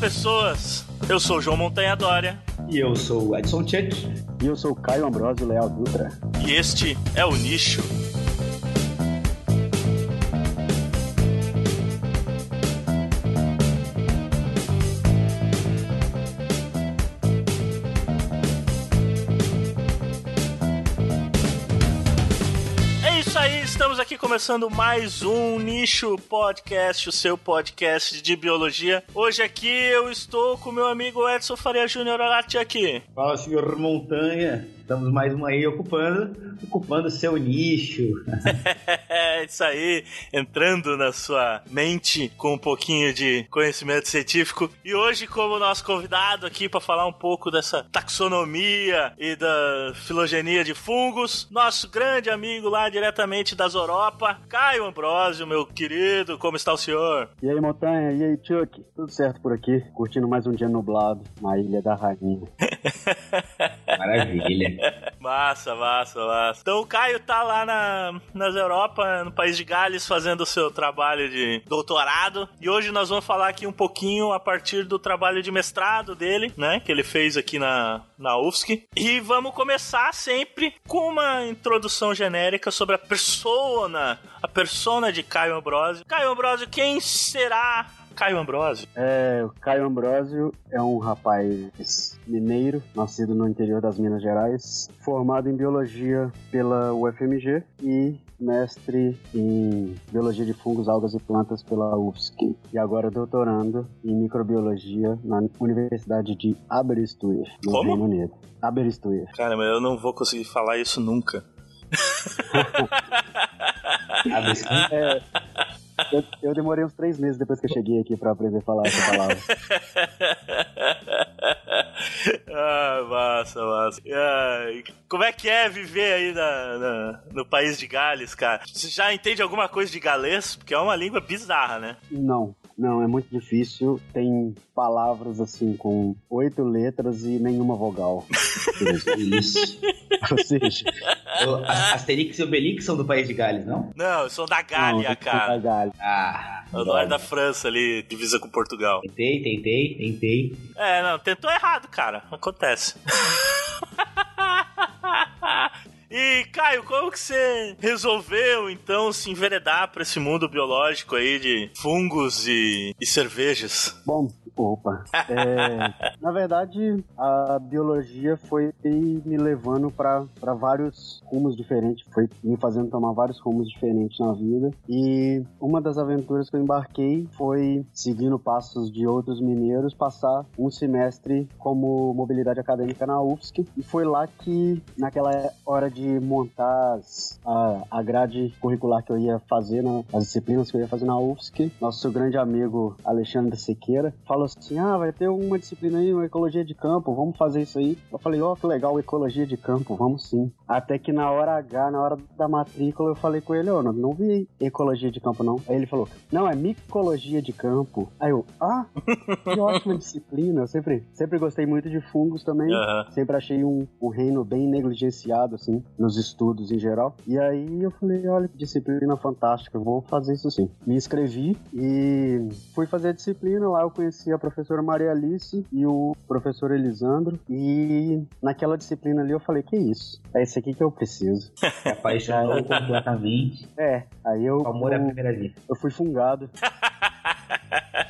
pessoas! Eu sou o João Montanha Dória. E eu sou o Edson Tchek. E eu sou o Caio Ambrosio Leal Dutra. E este é o Nicho. Começando mais um Nicho Podcast, o seu podcast de biologia. Hoje aqui eu estou com meu amigo Edson Faria Júnior Olati aqui. Fala, senhor Montanha. Estamos mais uma aí ocupando, ocupando seu nicho. é isso aí, entrando na sua mente com um pouquinho de conhecimento científico. E hoje, como nosso convidado aqui para falar um pouco dessa taxonomia e da filogenia de fungos, nosso grande amigo lá diretamente das Europa, Caio Ambrosio, meu querido, como está o senhor? E aí, Montanha, e aí, Chuck? Tudo certo por aqui, curtindo mais um dia nublado na Ilha da Rainha. Maravilha. Massa, massa, massa. Então o Caio tá lá na, nas Europa, no país de Gales, fazendo o seu trabalho de doutorado. E hoje nós vamos falar aqui um pouquinho a partir do trabalho de mestrado dele, né? Que ele fez aqui na, na UFSC. E vamos começar sempre com uma introdução genérica sobre a persona, a persona de Caio Ambrosio. Caio Ambrosio, quem será Caio Ambrosio? É, o Caio Ambrosio é um rapaz mineiro, nascido no interior das Minas Gerais, formado em biologia pela UFMG e mestre em biologia de fungos, algas e plantas pela UFSC e agora doutorando em microbiologia na Universidade de Aberystwyth, no Como? Reino Unido. Aberystwyth. Cara, mas eu não vou conseguir falar isso nunca. é, eu, eu, demorei uns três meses depois que eu cheguei aqui pra aprender a falar essa palavra. ah, massa, massa. Ah, como é que é viver aí na, na, no país de Gales, cara? Você já entende alguma coisa de galês? Porque é uma língua bizarra, né? Não, não, é muito difícil. Tem palavras assim com oito letras e nenhuma vogal. Isso. Ou seja, o Asterix e Obelix são do país de Gales, não? Não, eu sou da Gália, não, cara. Da Gália. Ah, eu do da França ali, divisa com Portugal. Tentei, tentei, tentei. É, não, tentou errado, cara. Acontece. E, Caio, como que você resolveu, então, se enveredar para esse mundo biológico aí de fungos e, e cervejas? Bom, Opa. É, na verdade, a biologia foi me levando para vários rumos diferentes, foi me fazendo tomar vários rumos diferentes na vida. E uma das aventuras que eu embarquei foi, seguindo passos de outros mineiros, passar um semestre como mobilidade acadêmica na UFSC. E foi lá que, naquela hora de montar a, a grade curricular que eu ia fazer, né, as disciplinas que eu ia fazer na UFSC, nosso grande amigo Alexandre Sequeira falou assim: ah, vai ter uma disciplina aí, uma ecologia de campo, vamos fazer isso aí. Eu falei: ó, oh, que legal, ecologia de campo, vamos sim. Até que na hora H, na hora da matrícula, eu falei com ele: ó, oh, não, não vi ecologia de campo não. Aí ele falou: não, é micologia de campo. Aí eu: ah, que ótima disciplina. Eu sempre, sempre gostei muito de fungos também. Uhum. Sempre achei um, um reino bem negligenciado, assim, nos estudos em geral. E aí eu falei: olha que disciplina fantástica, vou fazer isso sim. Me inscrevi e fui fazer a disciplina. Lá eu conheci a professora Maria Alice e o professor Elisandro. E naquela disciplina ali eu falei: que isso? É esse aqui que eu preciso. Apaixonou completamente. É, aí eu. Amor à primeira vista. Eu fui fungado.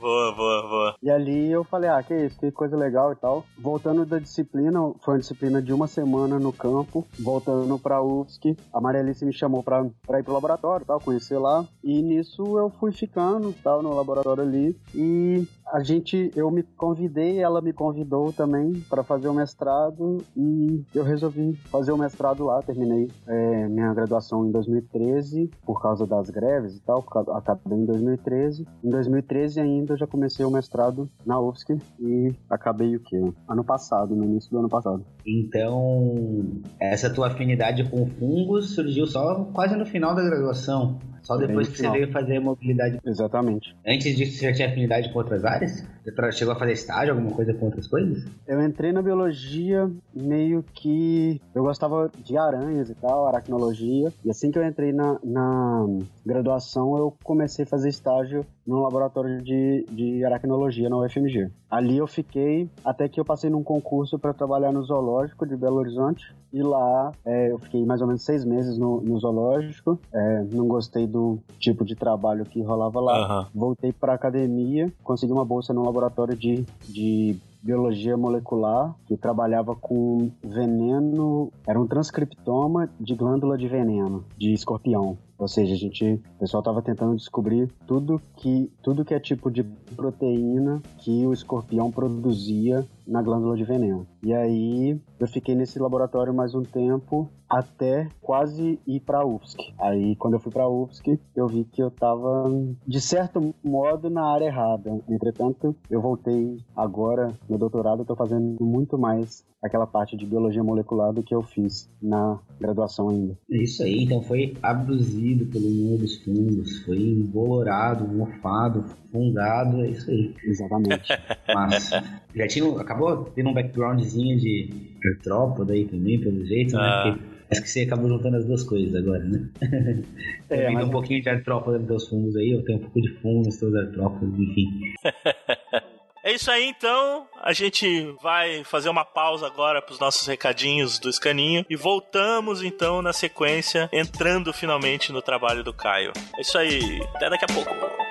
Boa, boa, boa. E ali eu falei, ah, que isso, que coisa legal e tal. Voltando da disciplina, foi uma disciplina de uma semana no campo, voltando pra UFSC, a Maria Alice me chamou pra, pra ir pro laboratório tal, conhecer lá. E nisso eu fui ficando, tal, no laboratório ali. E a gente, eu me convidei, ela me convidou também para fazer o mestrado e eu resolvi fazer o mestrado lá. Terminei é, minha graduação em 2013 por causa das greves e tal, acabei em 2013. Em 2013 ainda eu já comecei o mestrado na UFSC e acabei o quê? Ano passado, no início do ano passado. Então, essa tua afinidade com fungos surgiu só quase no final da graduação. Só depois que você veio fazer mobilidade. Exatamente. Antes disso, você já tinha afinidade com outras áreas? Você chegou a fazer estágio, alguma coisa com outras coisas? Eu entrei na biologia meio que. Eu gostava de aranhas e tal, aracnologia. E assim que eu entrei na, na graduação, eu comecei a fazer estágio no laboratório de, de aracnologia na UFMG. Ali eu fiquei até que eu passei num concurso para trabalhar no zoológico de Belo Horizonte. E lá é, eu fiquei mais ou menos seis meses no, no zoológico. É, não gostei do tipo de trabalho que rolava lá. Uhum. Voltei para academia, consegui uma bolsa no laboratório de, de biologia molecular, que trabalhava com veneno, era um transcriptoma de glândula de veneno, de escorpião. Ou seja, a gente, o pessoal estava tentando descobrir tudo que, tudo que é tipo de proteína que o escorpião produzia na glândula de veneno. E aí eu fiquei nesse laboratório mais um tempo até quase ir para a UFSC. Aí quando eu fui para a UFSC, eu vi que eu estava de certo modo na área errada. Entretanto, eu voltei agora no doutorado, estou fazendo muito mais aquela parte de biologia molecular do que eu fiz na graduação ainda. É isso aí, então foi abduzido pelo mundo dos fungos, foi embolorado, mofado, fungado, é isso aí. Exatamente. Mas já tinha, acabou tendo um backgroundzinho de artrópodo aí também, pelo jeito, né? ah. né? Porque acho que você acabou juntando as duas coisas agora, né? É, mas... um pouquinho de artrópodo nos teus fungos aí, eu tenho um pouco de fungo nos teus artrópodos, enfim. É isso aí, então. A gente vai fazer uma pausa agora para os nossos recadinhos do escaninho e voltamos então na sequência, entrando finalmente no trabalho do Caio. É isso aí. Até daqui a pouco.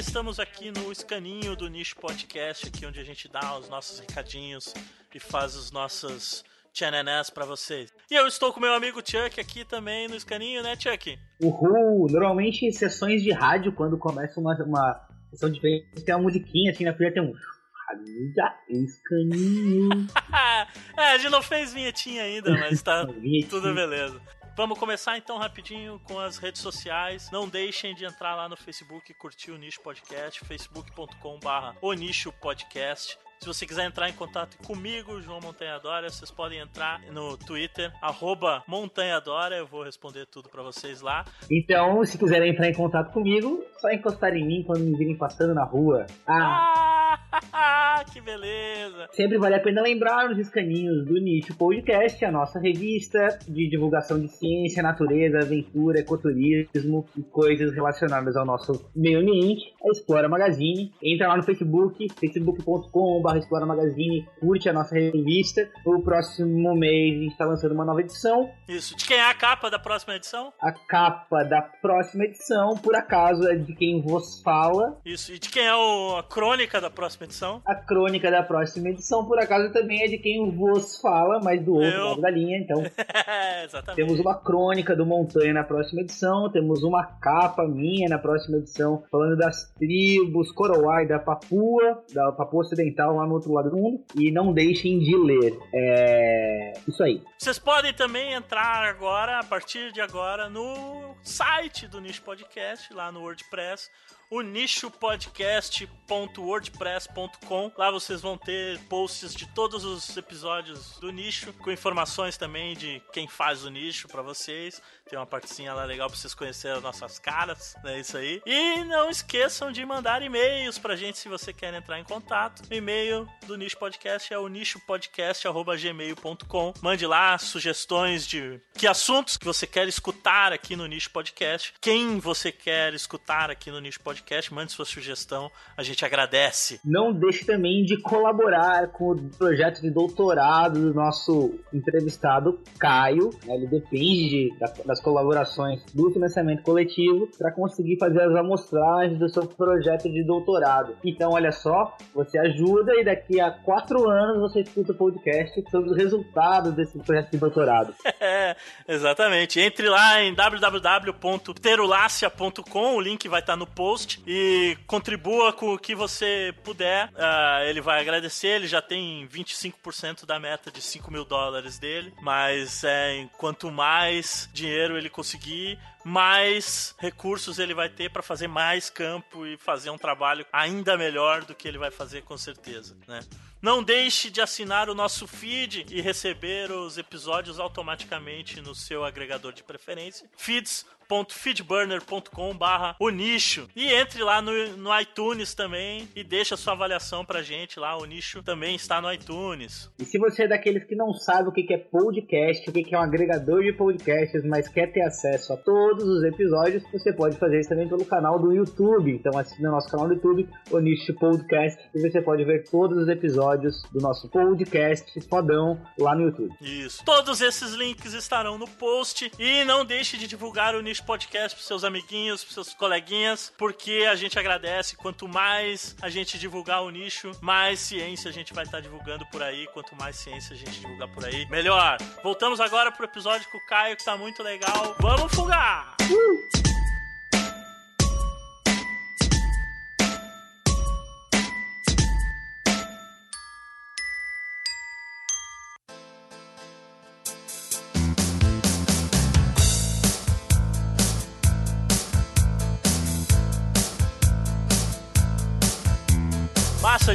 Galera, estamos aqui no escaninho do Nicho Podcast, aqui onde a gente dá os nossos recadinhos e faz os nossos tchananás para vocês. E eu estou com meu amigo Chuck aqui também no escaninho, né, Chuck? Uhul! Normalmente em sessões de rádio, quando começa uma, uma sessão diferente, tem uma musiquinha assim na frente, tem um família escaninho. é, a gente não fez vinhetinha ainda, mas tá tudo beleza. Vamos começar então rapidinho com as redes sociais. Não deixem de entrar lá no Facebook e curtir o Nicho Podcast, facebook.com/barra o Nicho Podcast. Se você quiser entrar em contato comigo, João Montanhadora, vocês podem entrar no Twitter, Montanhadora, eu vou responder tudo para vocês lá. Então, se quiserem entrar em contato comigo, só encostar em mim quando me virem passando na rua. Ah! ah que beleza! Sempre vale a pena lembrar os escaninhos do Nicho Podcast, a nossa revista de divulgação de ciência, natureza, aventura, ecoturismo e coisas relacionadas ao nosso meio ambiente, a Explora Magazine. Entra lá no Facebook, facebook.com.br barra Explora Magazine, curte a nossa revista. O próximo mês a gente está lançando uma nova edição. Isso. De quem é a capa da próxima edição? A capa da próxima edição, por acaso, é de quem vos fala. Isso. E de quem é o, a crônica da próxima edição? A crônica da próxima edição, por acaso, também é de quem vos fala, mas do outro Eu... lado da linha. Então, Exatamente. temos uma crônica do Montanha na próxima edição, temos uma capa minha na próxima edição, falando das tribos Corowai da Papua, da Papua Ocidental lá no outro lado do mundo. E não deixem de ler. É. Isso aí. Vocês podem também entrar agora, a partir de agora, no site do Nicho Podcast, lá no WordPress o nichopodcast.wordpress.com. Lá vocês vão ter posts de todos os episódios do nicho, com informações também de quem faz o nicho para vocês. Tem uma partezinha lá legal pra vocês conhecerem as nossas caras, né? Isso aí. E não esqueçam de mandar e-mails pra gente se você quer entrar em contato. O e-mail do Nicho Podcast é o nichopodcast.gmail.com. Mande lá sugestões de que assuntos que você quer escutar aqui no Nicho Podcast. Quem você quer escutar aqui no Nicho Podcast, mande sua sugestão. A gente agradece. Não deixe também de colaborar com o projeto de doutorado do nosso entrevistado Caio. Ele depende das as colaborações do financiamento coletivo para conseguir fazer as amostragens do seu projeto de doutorado. Então, olha só, você ajuda e daqui a quatro anos você escuta o podcast sobre os resultados desse projeto de doutorado. É, exatamente. Entre lá em www.terulácia.com, o link vai estar no post post e contribua com o que você puder. Uh, ele vai agradecer, ele já tem 25% da meta de 5 mil dólares dele, mas é, quanto mais dinheiro ele conseguir, mais recursos ele vai ter para fazer mais campo e fazer um trabalho ainda melhor do que ele vai fazer com certeza, né? Não deixe de assinar o nosso feed e receber os episódios automaticamente no seu agregador de preferência. Feeds www.feedburner.com barra o nicho e entre lá no, no iTunes também e deixa sua avaliação pra gente lá, o nicho também está no iTunes. E se você é daqueles que não sabe o que é podcast, o que é um agregador de podcasts, mas quer ter acesso a todos os episódios, você pode fazer isso também pelo canal do YouTube. Então assine o nosso canal do YouTube, o Nicho Podcast, e você pode ver todos os episódios do nosso podcast fodão lá no YouTube. Isso. Todos esses links estarão no post e não deixe de divulgar o Nicho esse podcast pros seus amiguinhos, pros seus coleguinhas, porque a gente agradece. Quanto mais a gente divulgar o nicho, mais ciência a gente vai estar tá divulgando por aí. Quanto mais ciência a gente divulgar por aí, melhor. Voltamos agora pro episódio com o Caio, que tá muito legal. Vamos fugar! Uh!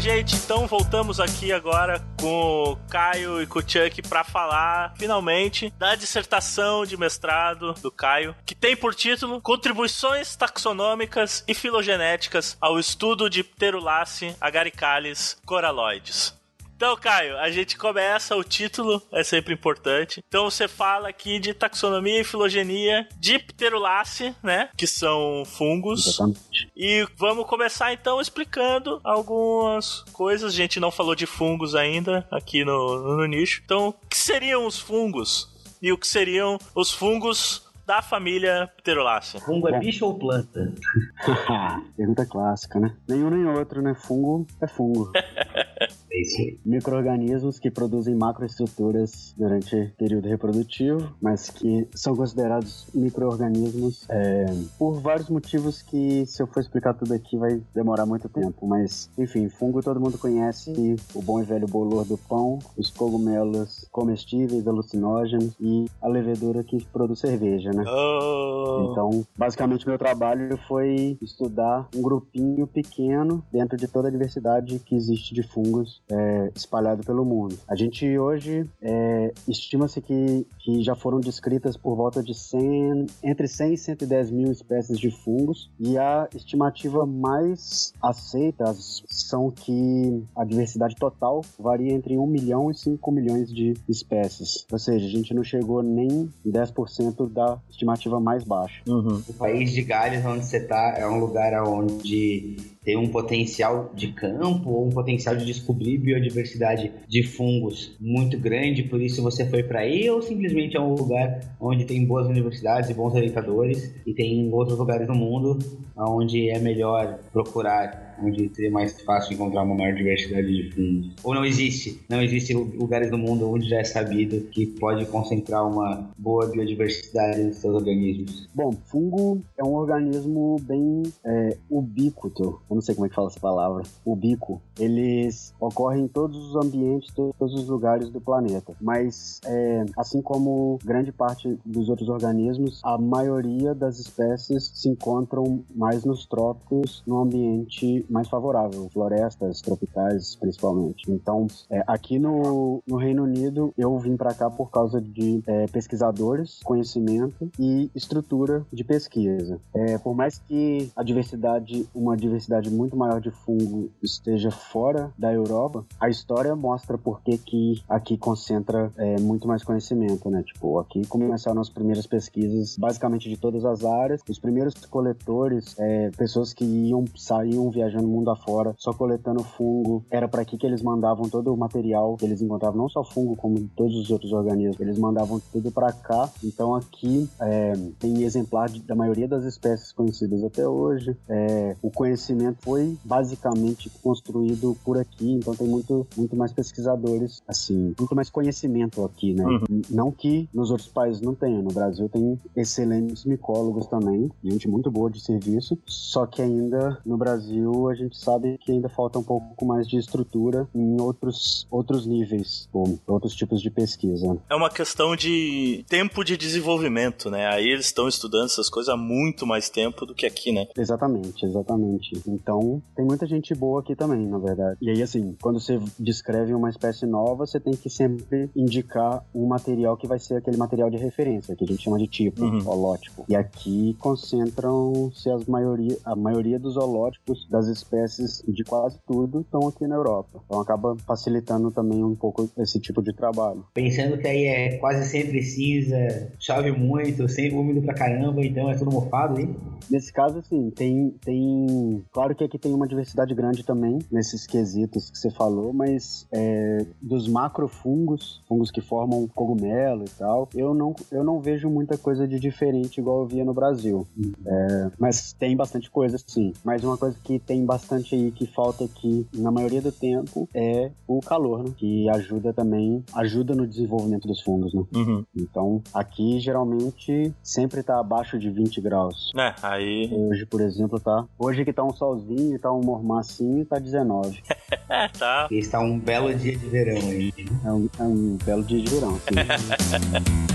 Gente. Então voltamos aqui agora com o Caio e com o Chuck para falar finalmente da dissertação de mestrado do Caio, que tem por título Contribuições taxonômicas e filogenéticas ao estudo de Pterulace agaricales coraloides. Então, Caio, a gente começa, o título é sempre importante. Então você fala aqui de taxonomia e filogenia de Pterulaceae, né? Que são fungos. Exatamente. E vamos começar então explicando algumas coisas. A gente não falou de fungos ainda aqui no, no nicho. Então, o que seriam os fungos? E o que seriam os fungos da família Pterolaceae? Fungo é bicho ou planta? Pergunta clássica, né? Nenhum nem outro, né? Fungo é fungo. É isso aí. Micro-organismos que produzem macroestruturas durante o período reprodutivo, mas que são considerados micro-organismos é, por vários motivos que, se eu for explicar tudo aqui, vai demorar muito tempo. Mas, enfim, fungo todo mundo conhece, o bom e velho bolor do pão, os cogumelos comestíveis, alucinógenos e a levedura que produz cerveja, né? Oh. Então, basicamente, meu trabalho foi estudar um grupinho pequeno dentro de toda a diversidade que existe de fungos é, espalhado pelo mundo. A gente hoje é, estima-se que, que já foram descritas por volta de 100, entre 100 e 110 mil espécies de fungos e a estimativa mais aceita são que a diversidade total varia entre 1 milhão e 5 milhões de espécies. Ou seja, a gente não chegou nem 10% da estimativa mais baixa. Uhum. O país de Gales, onde você está, é um lugar onde tem um potencial de campo ou um potencial de descobrir biodiversidade de fungos muito grande, por isso você foi para aí, ou simplesmente é um lugar onde tem boas universidades e bons orientadores e tem outros lugares no mundo onde é melhor procurar onde seria mais fácil encontrar uma maior diversidade de fungos. Ou não existe, não existe lugares no mundo onde já é sabido que pode concentrar uma boa biodiversidade nos seus organismos. Bom, fungo é um organismo bem é, eu não sei como é que fala essa palavra, ubíquo. Eles ocorrem em todos os ambientes, todos os lugares do planeta, mas é, assim como grande parte dos outros organismos, a maioria das espécies se encontram mais nos trópicos, no ambiente mais favorável, florestas tropicais principalmente. Então, é, aqui no, no Reino Unido, eu vim para cá por causa de é, pesquisadores, conhecimento e estrutura de pesquisa. É, por mais que a diversidade, uma diversidade muito maior de fungo esteja fora da Europa, a história mostra por que, que aqui concentra é, muito mais conhecimento, né? Tipo, aqui começaram as primeiras pesquisas basicamente de todas as áreas, os primeiros coletores, é, pessoas que iam saíam viajar viajando mundo afora, só coletando fungo. Era para aqui que eles mandavam todo o material que eles encontravam, não só fungo, como todos os outros organismos. Eles mandavam tudo para cá. Então aqui é, tem exemplar de, da maioria das espécies conhecidas até hoje. É, o conhecimento foi basicamente construído por aqui, então tem muito, muito mais pesquisadores, assim, muito mais conhecimento aqui, né? Uhum. Não que nos outros países não tenha. No Brasil tem excelentes micólogos também, gente muito boa de serviço, só que ainda no Brasil a gente sabe que ainda falta um pouco mais de estrutura em outros, outros níveis, ou outros tipos de pesquisa. É uma questão de tempo de desenvolvimento, né? Aí eles estão estudando essas coisas há muito mais tempo do que aqui, né? Exatamente, exatamente. Então, tem muita gente boa aqui também, na verdade. E aí, assim, quando você descreve uma espécie nova, você tem que sempre indicar um material que vai ser aquele material de referência, que a gente chama de tipo, uhum. holótipo. E aqui concentram-se as maioria, a maioria dos holótipos das espécies de quase tudo estão aqui na Europa. Então acaba facilitando também um pouco esse tipo de trabalho. Pensando que aí é quase sempre cinza, chove muito, sempre úmido pra caramba, então é tudo mofado, hein? Nesse caso, assim, tem, tem. Claro que aqui tem uma diversidade grande também nesses quesitos que você falou, mas é, dos macrofungos, fungos que formam cogumelo e tal, eu não, eu não vejo muita coisa de diferente igual eu via no Brasil. Uhum. É, mas tem bastante coisa, sim. Mas uma coisa que tem bastante aí que falta aqui, na maioria do tempo, é o calor, né? Que ajuda também, ajuda no desenvolvimento dos fungos, né? Uhum. Então, aqui geralmente sempre tá abaixo de 20 graus. É, aí. Hoje, por exemplo, tá. Hoje que tá um solzinho, tá um mormacinho, tá 19. é, tá. Está um belo dia de verão aí. É um, é um belo dia de verão, sim.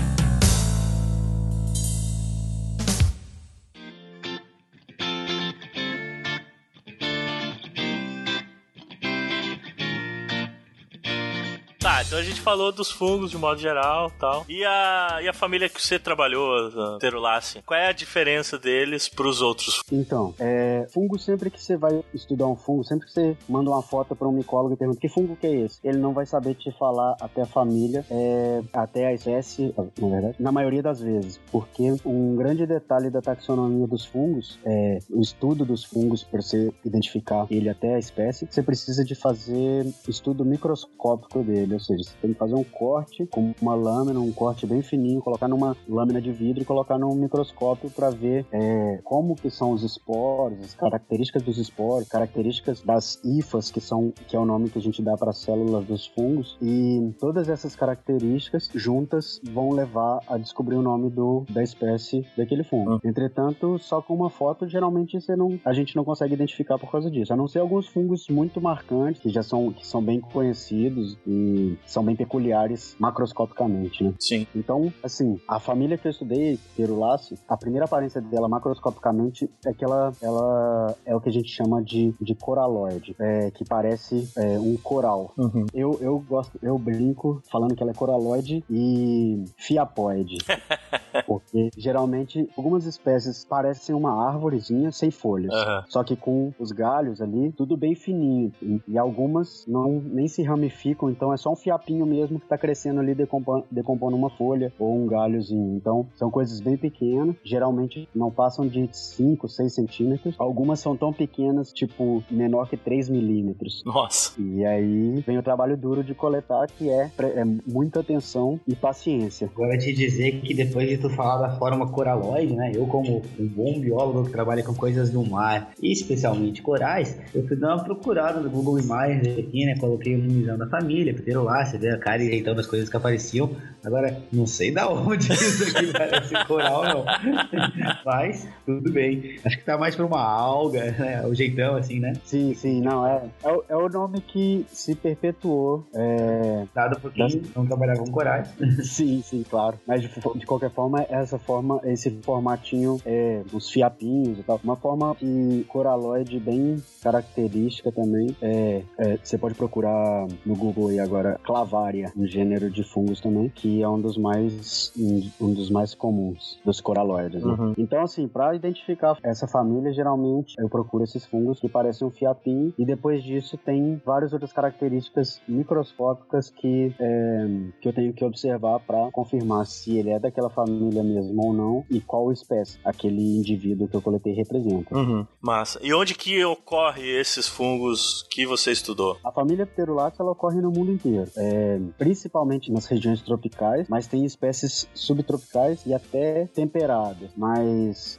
a gente falou dos fungos de modo geral tal. E a, e a família que você trabalhou, Terulácia, qual é a diferença deles pros outros? Então, é, fungo sempre que você vai estudar um fungo, sempre que você manda uma foto para um micólogo e pergunta que fungo que é esse, ele não vai saber te falar até a família, é, até a espécie, na verdade, na maioria das vezes, porque um grande detalhe da taxonomia dos fungos, é, o estudo dos fungos para você identificar ele até a espécie, você precisa de fazer estudo microscópico dele, ou seja, você tem que fazer um corte com uma lâmina, um corte bem fininho, colocar numa lâmina de vidro e colocar num microscópio para ver é, como que são os esporos, as características dos esporos, características das hifas, que são que é o nome que a gente dá para as células dos fungos, e todas essas características juntas vão levar a descobrir o nome do, da espécie daquele fungo. Uhum. Entretanto, só com uma foto, geralmente você não, a gente não consegue identificar por causa disso, a não ser alguns fungos muito marcantes, que já são, que são bem conhecidos e são bem peculiares macroscopicamente, né? Sim. Então, assim, a família que eu estudei, Perulace, a primeira aparência dela macroscopicamente é que ela, ela é o que a gente chama de, de coraloide, é, que parece é, um coral. Uhum. Eu, eu gosto, eu brinco falando que ela é coraloide e fiapoide. porque geralmente algumas espécies parecem uma árvorezinha sem folhas, uhum. só que com os galhos ali, tudo bem fininho. E, e algumas não nem se ramificam, então é só um fiapinho fiapinho mesmo que tá crescendo ali, decompondo, decompondo uma folha ou um galhozinho. Então, são coisas bem pequenas, geralmente não passam de 5, 6 centímetros. Algumas são tão pequenas, tipo, menor que 3 milímetros. Nossa! E aí vem o trabalho duro de coletar, que é, é muita atenção e paciência. Agora te dizer que depois de tu falar da forma coraloide, né? Eu, como um bom biólogo que trabalha com coisas do mar, e especialmente corais, eu fui dar uma procurada no Google Imagens aqui, né? Coloquei o nome da família, Pterolácea você vê a cara enjeitando as coisas que apareciam. Agora, não sei da onde isso aqui parece coral, não. Mas, tudo bem. Acho que tá mais pra uma alga, né? O jeitão, assim, né? Sim, sim, não, é. É, o, é o nome que se perpetuou. É... Dado por quem das... não trabalhava com corais. sim, sim, claro. Mas, de, de, qualquer forma, essa forma, esse formatinho, é, os fiapinhos e tal, uma forma de coraloide bem característica também. É, é, você pode procurar no Google aí agora clavária, um gênero de fungos também, que é um dos mais um dos mais comuns dos coraloides. Né? Uhum. Então, assim, para identificar essa família, geralmente eu procuro esses fungos que parecem um fiapinho e depois disso tem várias outras características microscópicas que, é, que eu tenho que observar para confirmar se ele é daquela família mesmo ou não e qual espécie aquele indivíduo que eu coletei representa. Uhum. Massa. E onde que ocorre esses fungos que você estudou? A família Pterolácea ela ocorre no mundo inteiro, é, principalmente nas regiões tropicais, mas tem espécies subtropicais e até temperadas. Mas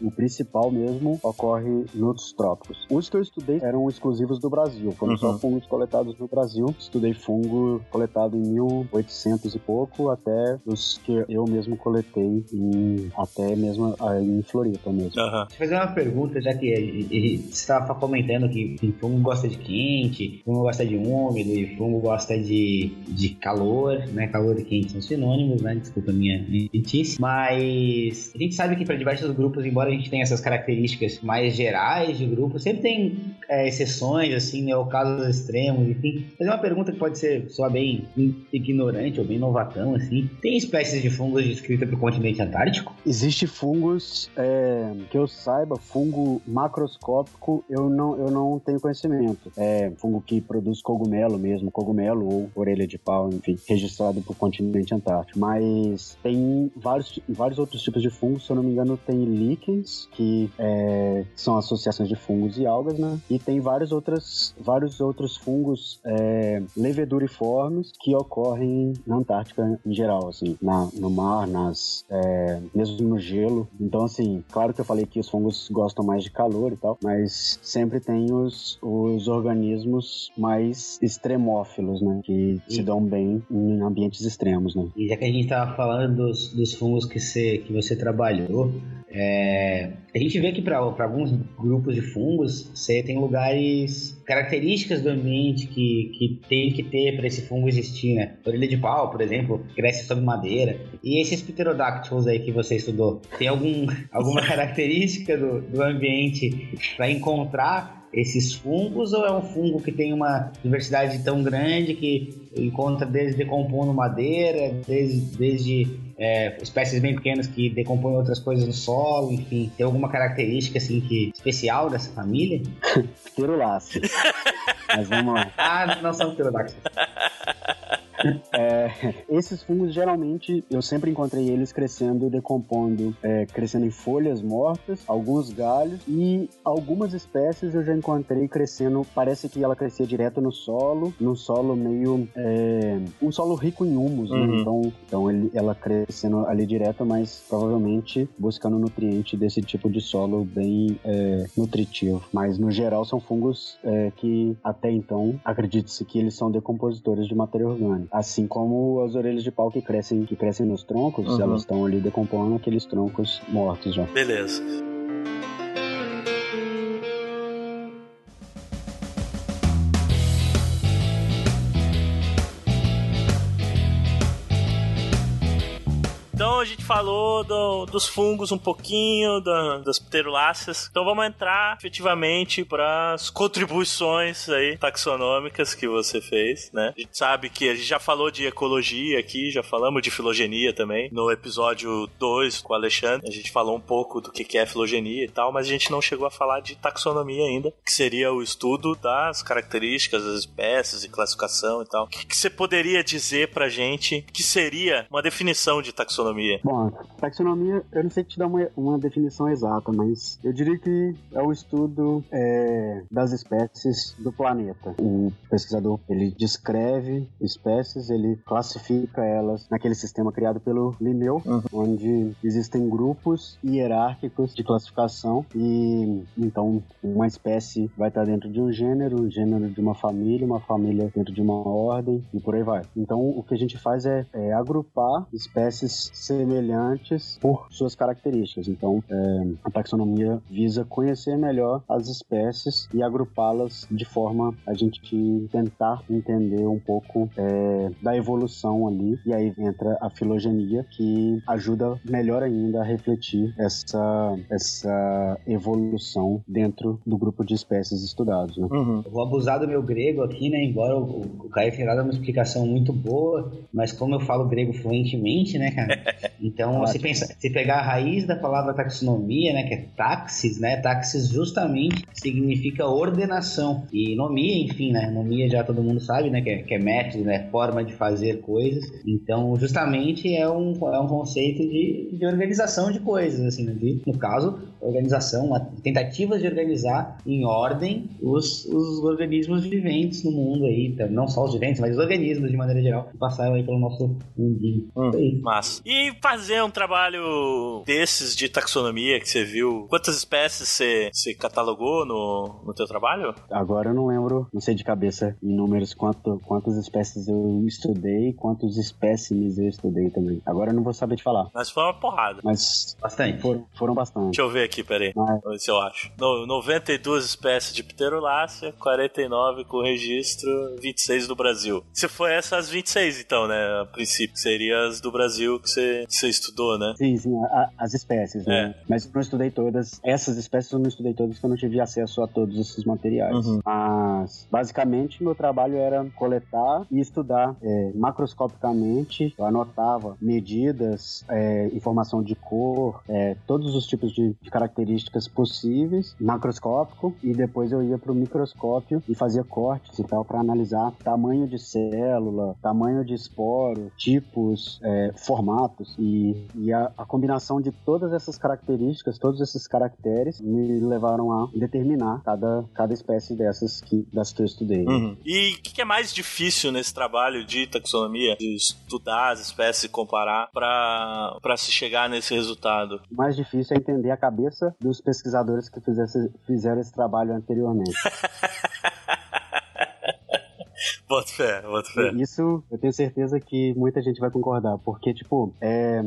o principal mesmo ocorre nos trópicos. Os que eu estudei eram exclusivos do Brasil, foram uhum. só fungos coletados no Brasil. Estudei fungo coletado em 1800 e pouco até os que eu mesmo coletei em, até mesmo em Floripa mesmo. Uhum. Deixa eu fazer uma pergunta, já que você estava comentando que fungo gosta de quente, fungo gosta de úmido e fungo gosta de, de calor, né? Calor e quente são sinônimos, né? Desculpa a minha mentice. Mas a gente sabe que para diversos grupos, embora a gente tenha essas características mais gerais de grupo, sempre tem é, exceções, assim, né? Ou casos extremos, enfim. Fazer uma pergunta que pode ser só bem ignorante ou bem novatão, assim. Tem espécies de fungos descritas para o continente antártico? Existe fungos, é, que eu saiba, fungo macroscópico, eu não, eu não tenho conhecimento. É fungo que produz cogumelo mesmo, cogumelo ou orelha de pau, enfim, registrado para o continente antártico. Mas tem vários, vários outros tipos de fungos, se eu não me engano, tem líquens, que é, são associações de fungos e algas, né? E tem vários, outras, vários outros fungos é, leveduriformes que ocorrem na Antártica em geral, assim, na, no mar, nas, é, mesmo no gelo. Então, assim, claro que eu falei que os fungos gostam mais de calor e tal, mas sempre tem os, os organismos mais extremófilos, né? Que e... se dão bem em ambientes extremos, né? E já que a gente tava falando dos, dos fungos que você, que você trabalhou, é, a gente vê que para alguns grupos de fungos, você tem lugares, características do ambiente que, que tem que ter para esse fungo existir, né? Orelha de pau, por exemplo, cresce sobre madeira. E esses pterodáctilos aí que você estudou, tem algum, alguma característica do, do ambiente para encontrar esses fungos ou é um fungo que tem uma diversidade tão grande que encontra desde decompondo madeira, desde, desde é, espécies bem pequenas que decompõem outras coisas no solo, enfim. Tem alguma característica assim que especial dessa família? Pteroláceos. Mas vamos lá. Ah, não são pterodáctilos. É, esses fungos geralmente eu sempre encontrei eles crescendo, decompondo, é, crescendo em folhas mortas, alguns galhos e algumas espécies eu já encontrei crescendo. Parece que ela crescia direto no solo, num solo meio é, um solo rico em humus, né? uhum. né? Então, então ele, ela crescendo ali direto, mas provavelmente buscando nutriente desse tipo de solo bem é, nutritivo. Mas no geral são fungos é, que até então acredite-se que eles são decompositores de matéria orgânica. Assim como as orelhas de pau que crescem, que crescem nos troncos, uhum. elas estão ali decompondo aqueles troncos mortos já. Beleza. A gente falou do, dos fungos um pouquinho, da, das pteroláceas. Então vamos entrar efetivamente para as contribuições aí taxonômicas que você fez, né? A gente sabe que a gente já falou de ecologia aqui, já falamos de filogenia também. No episódio 2 com o Alexandre, a gente falou um pouco do que é filogenia e tal, mas a gente não chegou a falar de taxonomia ainda, que seria o estudo das características das espécies e classificação e tal. O que, que você poderia dizer pra gente que seria uma definição de taxonomia? Taxonomia? Bom, taxonomia, eu não sei te dar uma, uma definição exata, mas eu diria que é o estudo é, das espécies do planeta. O pesquisador, ele descreve espécies, ele classifica elas naquele sistema criado pelo Linneu, uhum. onde existem grupos hierárquicos de classificação e então uma espécie vai estar dentro de um gênero, um gênero de uma família, uma família dentro de uma ordem e por aí vai. Então o que a gente faz é, é agrupar espécies semelhantes por suas características. Então, é, a taxonomia visa conhecer melhor as espécies e agrupá-las de forma a gente tentar entender um pouco é, da evolução ali. E aí entra a filogenia, que ajuda melhor ainda a refletir essa, essa evolução dentro do grupo de espécies estudados. Né? Uhum. vou abusar do meu grego aqui, né? Embora o, o Caio tenha dado uma explicação muito boa, mas como eu falo grego fluentemente, né, cara? então, se, pensa, se pegar a raiz da palavra taxonomia, né, que é taxis, né, taxis justamente significa ordenação. E nomia, enfim, né, nomia já todo mundo sabe, né, que é, que é método, né, forma de fazer coisas. Então, justamente é um, é um conceito de, de organização de coisas, assim, né, de, no caso, organização, uma tentativa de organizar em ordem os, os organismos viventes no mundo aí, então, não só os viventes, mas os organismos de maneira geral, que passaram aí pelo nosso mundinho. Hum, massa. E fazer um trabalho desses de taxonomia que você viu, quantas espécies você, você catalogou no, no teu trabalho? Agora eu não lembro, não sei de cabeça em números quanto, quantas espécies eu estudei, quantos espécimes eu estudei também. Agora eu não vou saber te falar. Mas foi uma porrada. Mas bastante. Foram, foram bastante. Deixa eu ver aqui, peraí. Mas... Vamos ver se eu acho. No, 92 espécies de pterolácea, 49 com registro, 26 do Brasil. Se foi essas 26, então, né? A princípio, seria as do Brasil que você, que você estudou, né? Sim, sim, a, as espécies, né? É. Mas eu não estudei todas. Essas espécies eu não estudei todas porque eu não tive acesso a todos esses materiais. Uhum. Mas, basicamente, meu trabalho era coletar e estudar é, macroscopicamente. Eu anotava medidas, é, informação de cor, é, todos os tipos de, de características possíveis, macroscópico, e depois eu ia para o microscópio e fazia cortes e tal para analisar tamanho de célula, tamanho de esporo, tipos, é, formatos e, e a, a, combinação de todas essas características, todos esses caracteres me levaram a determinar cada, cada espécie dessas que, das que eu estudei. Uhum. E o que, que, é mais difícil nesse trabalho de taxonomia, de estudar as espécies e comparar para se chegar nesse resultado? O mais difícil é entender a cabeça dos pesquisadores que fizesse, fizeram esse trabalho anteriormente. Bota fé, bota fé. Isso eu tenho certeza que muita gente vai concordar, porque, tipo, é,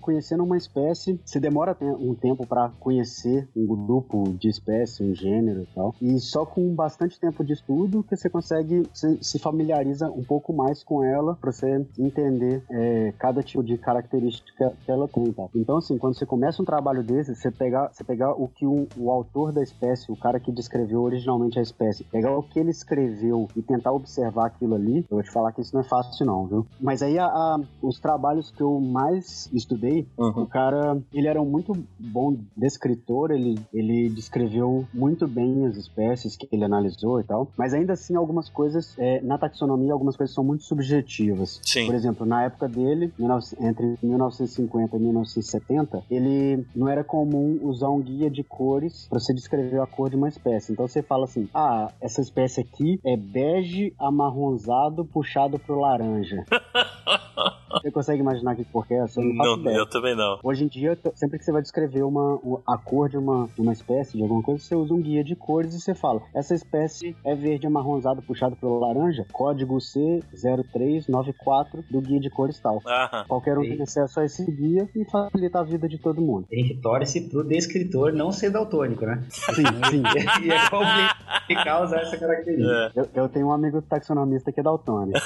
conhecendo uma espécie, você demora um tempo para conhecer um grupo de espécie, um gênero e tal, e só com bastante tempo de estudo que você consegue se, se familiariza um pouco mais com ela para você entender é, cada tipo de característica que ela tem, tá? Então, assim, quando você começa um trabalho desse, você pegar, você pegar o que o, o autor da espécie, o cara que descreveu originalmente a espécie, pegar o que ele escreveu e tentar observar aquilo ali, eu vou te falar que isso não é fácil não, viu? Mas aí a, a, os trabalhos que eu mais estudei, uhum. o cara, ele era um muito bom descritor, ele, ele descreveu muito bem as espécies que ele analisou e tal, mas ainda assim algumas coisas, é, na taxonomia, algumas coisas são muito subjetivas. Sim. Por exemplo, na época dele, entre 1950 e 1970, ele não era comum usar um guia de cores para você descrever a cor de uma espécie. Então você fala assim, ah, essa espécie aqui é bege amarronzado puxado pro laranja. Você consegue imaginar que cor que é essa? Eu não, não eu também não. Hoje em dia, sempre que você vai descrever uma, a cor de uma, uma espécie, de alguma coisa, você usa um guia de cores e você fala: essa espécie é verde amarronzado puxado pelo laranja, código C0394 do guia de cores tal. Aham. Qualquer um Sim. tem acesso a esse guia e facilita a vida de todo mundo. A torce pro descritor não ser daltônico, né? Sim, sim. e é que causa essa característica. É. Eu, eu, tenho um amigo taxonomista que é daltônico.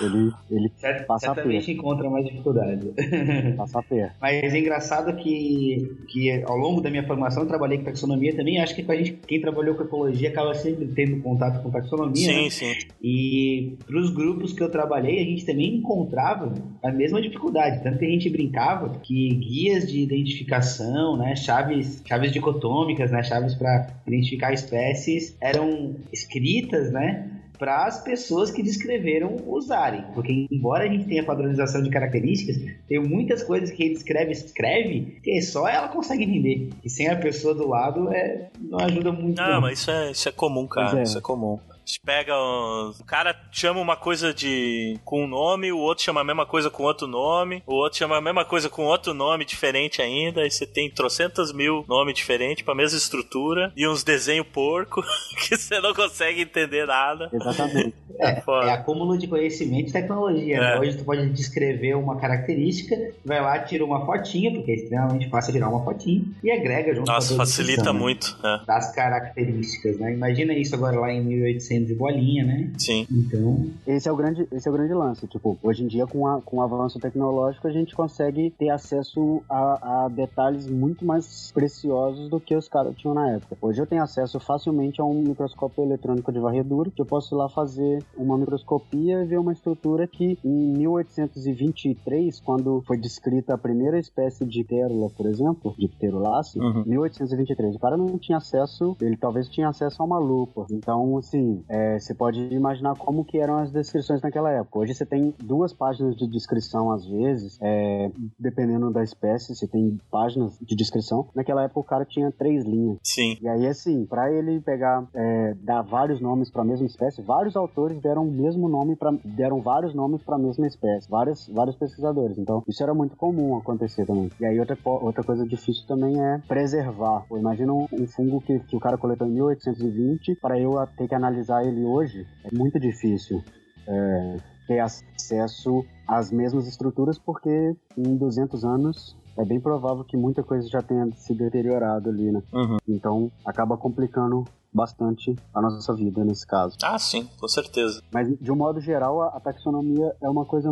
Ele, ele passa certamente encontra mais dificuldade. Passa perto. Mas é engraçado que, que ao longo da minha formação eu trabalhei com taxonomia também. Acho que a gente, quem trabalhou com ecologia acaba sempre tendo contato com taxonomia. Sim, né? sim. E para os grupos que eu trabalhei, a gente também encontrava a mesma dificuldade. Tanto que a gente brincava que guias de identificação, né, chaves, chaves dicotômicas, né, chaves para identificar espécies, eram escritas, né? Para as pessoas que descreveram usarem. Porque, embora a gente tenha padronização de características, tem muitas coisas que ele escreve, escreve, que só ela consegue entender. E sem a pessoa do lado, é, não ajuda muito. Não, não. mas isso é, isso é comum, cara. É. Isso é comum pega. Um... O cara chama uma coisa de com um nome, o outro chama a mesma coisa com outro nome, o outro chama a mesma coisa com outro nome diferente ainda, e você tem trocentas mil nomes diferentes pra mesma estrutura e uns desenhos porco que você não consegue entender nada. Exatamente. É, é, é acúmulo de conhecimento e tecnologia. Né? É. Né? Hoje tu pode descrever uma característica, vai lá, tira uma fotinha, porque é extremamente fácil tirar uma fotinha, e agrega junto Nossa, facilita muito. É. Das características, né? Imagina isso agora lá em 1800 desenho de bolinha, né? Sim. Então. Esse é o grande, esse é o grande lance. Tipo, hoje em dia, com, a, com o avanço tecnológico, a gente consegue ter acesso a, a detalhes muito mais preciosos do que os caras tinham na época. Hoje eu tenho acesso facilmente a um microscópio eletrônico de varredura, que eu posso ir lá fazer uma microscopia e ver uma estrutura que em 1823, quando foi descrita a primeira espécie de ptérula, por exemplo, de pterolace, Uhum. 1823, o cara não tinha acesso, ele talvez tinha acesso a uma lupa. Então, assim, é, você pode imaginar como que eram as descrições naquela época. Hoje você tem duas páginas de descrição, às vezes, é, dependendo da espécie, você tem páginas de descrição. Naquela época o cara tinha três linhas. Sim. E aí, assim, pra ele pegar, é, dar vários nomes pra mesma espécie, vários autores deram o mesmo nome para deram vários nomes pra mesma espécie, vários, vários pesquisadores. Então, isso era muito comum acontecer também. E aí, outra, outra coisa difícil também é preservar. Pô, imagina um, um fungo que, que o cara coletou em 1820, para eu a- ter que analisar ele hoje, é muito difícil. É, ter acesso às mesmas estruturas, porque em 200 anos é bem provável que muita coisa já tenha se deteriorado ali, né? Uhum. Então acaba complicando bastante a nossa vida nesse caso. Ah, sim, com certeza. Mas de um modo geral, a taxonomia é uma coisa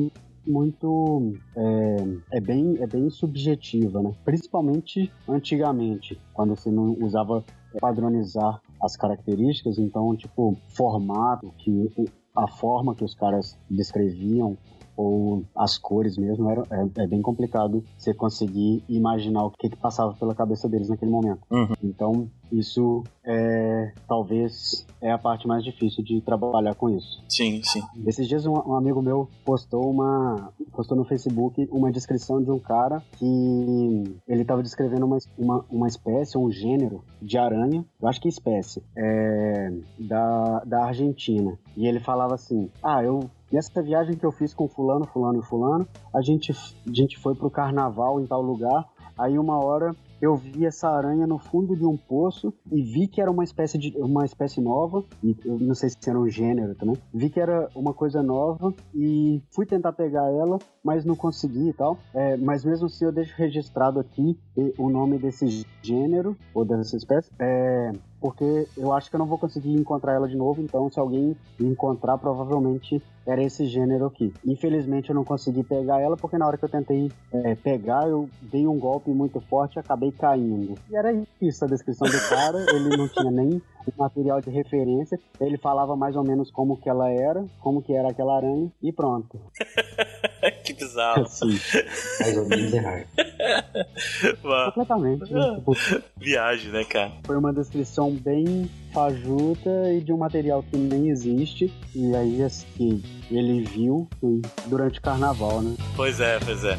muito é, é bem é bem subjetiva, né? Principalmente antigamente, quando você não usava padronizar as características, então tipo formato que a forma que os caras descreviam ou as cores mesmo era é, é bem complicado você conseguir imaginar o que, que passava pela cabeça deles naquele momento. Uhum. Então isso é talvez é a parte mais difícil de trabalhar com isso. Sim, sim. Esses dias um, um amigo meu postou uma postou no Facebook uma descrição de um cara que ele estava descrevendo uma, uma, uma espécie, um gênero de aranha, eu acho que espécie, é, da, da Argentina. E ele falava assim: Ah, eu nessa viagem que eu fiz com fulano, fulano e fulano, a gente, a gente foi pro carnaval em tal lugar, aí uma hora eu vi essa aranha no fundo de um poço e vi que era uma espécie de uma espécie nova e eu não sei se era um gênero também vi que era uma coisa nova e fui tentar pegar ela mas não consegui e tal. É, mas mesmo assim eu deixo registrado aqui o nome desse gênero ou dessa espécie é, porque eu acho que eu não vou conseguir encontrar ela de novo então se alguém encontrar provavelmente era esse gênero aqui infelizmente eu não consegui pegar ela porque na hora que eu tentei é, pegar eu dei um golpe muito forte e acabei caindo. E era isso a descrição do cara, ele não tinha nem material de referência, ele falava mais ou menos como que ela era, como que era aquela aranha e pronto. que bizarro. Assim, Mais ou menos errado. Uma completamente. né? Tipo, viagem, né, cara? foi uma descrição bem fajuta e de um material que nem existe. E aí, assim, ele viu durante o carnaval, né? Pois é, pois é.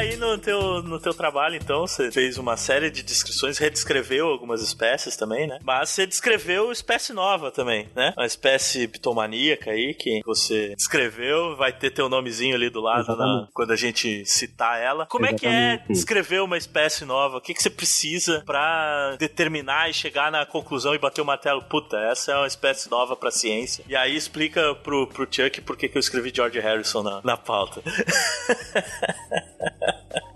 Aí no teu, no teu trabalho, então, você fez uma série de descrições, redescreveu algumas espécies também, né? Mas você descreveu espécie nova também, né? Uma espécie pitomaníaca aí que você descreveu, vai ter teu nomezinho ali do lado na- Exatamente. quando a gente citar ela. Como é que é Exatamente. descrever uma espécie nova? O que, que você precisa pra determinar e chegar na conclusão e bater o martelo? Puta, essa é uma espécie nova pra ciência. E aí explica pro, pro Chuck por que, que eu escrevi George Harrison na, na pauta.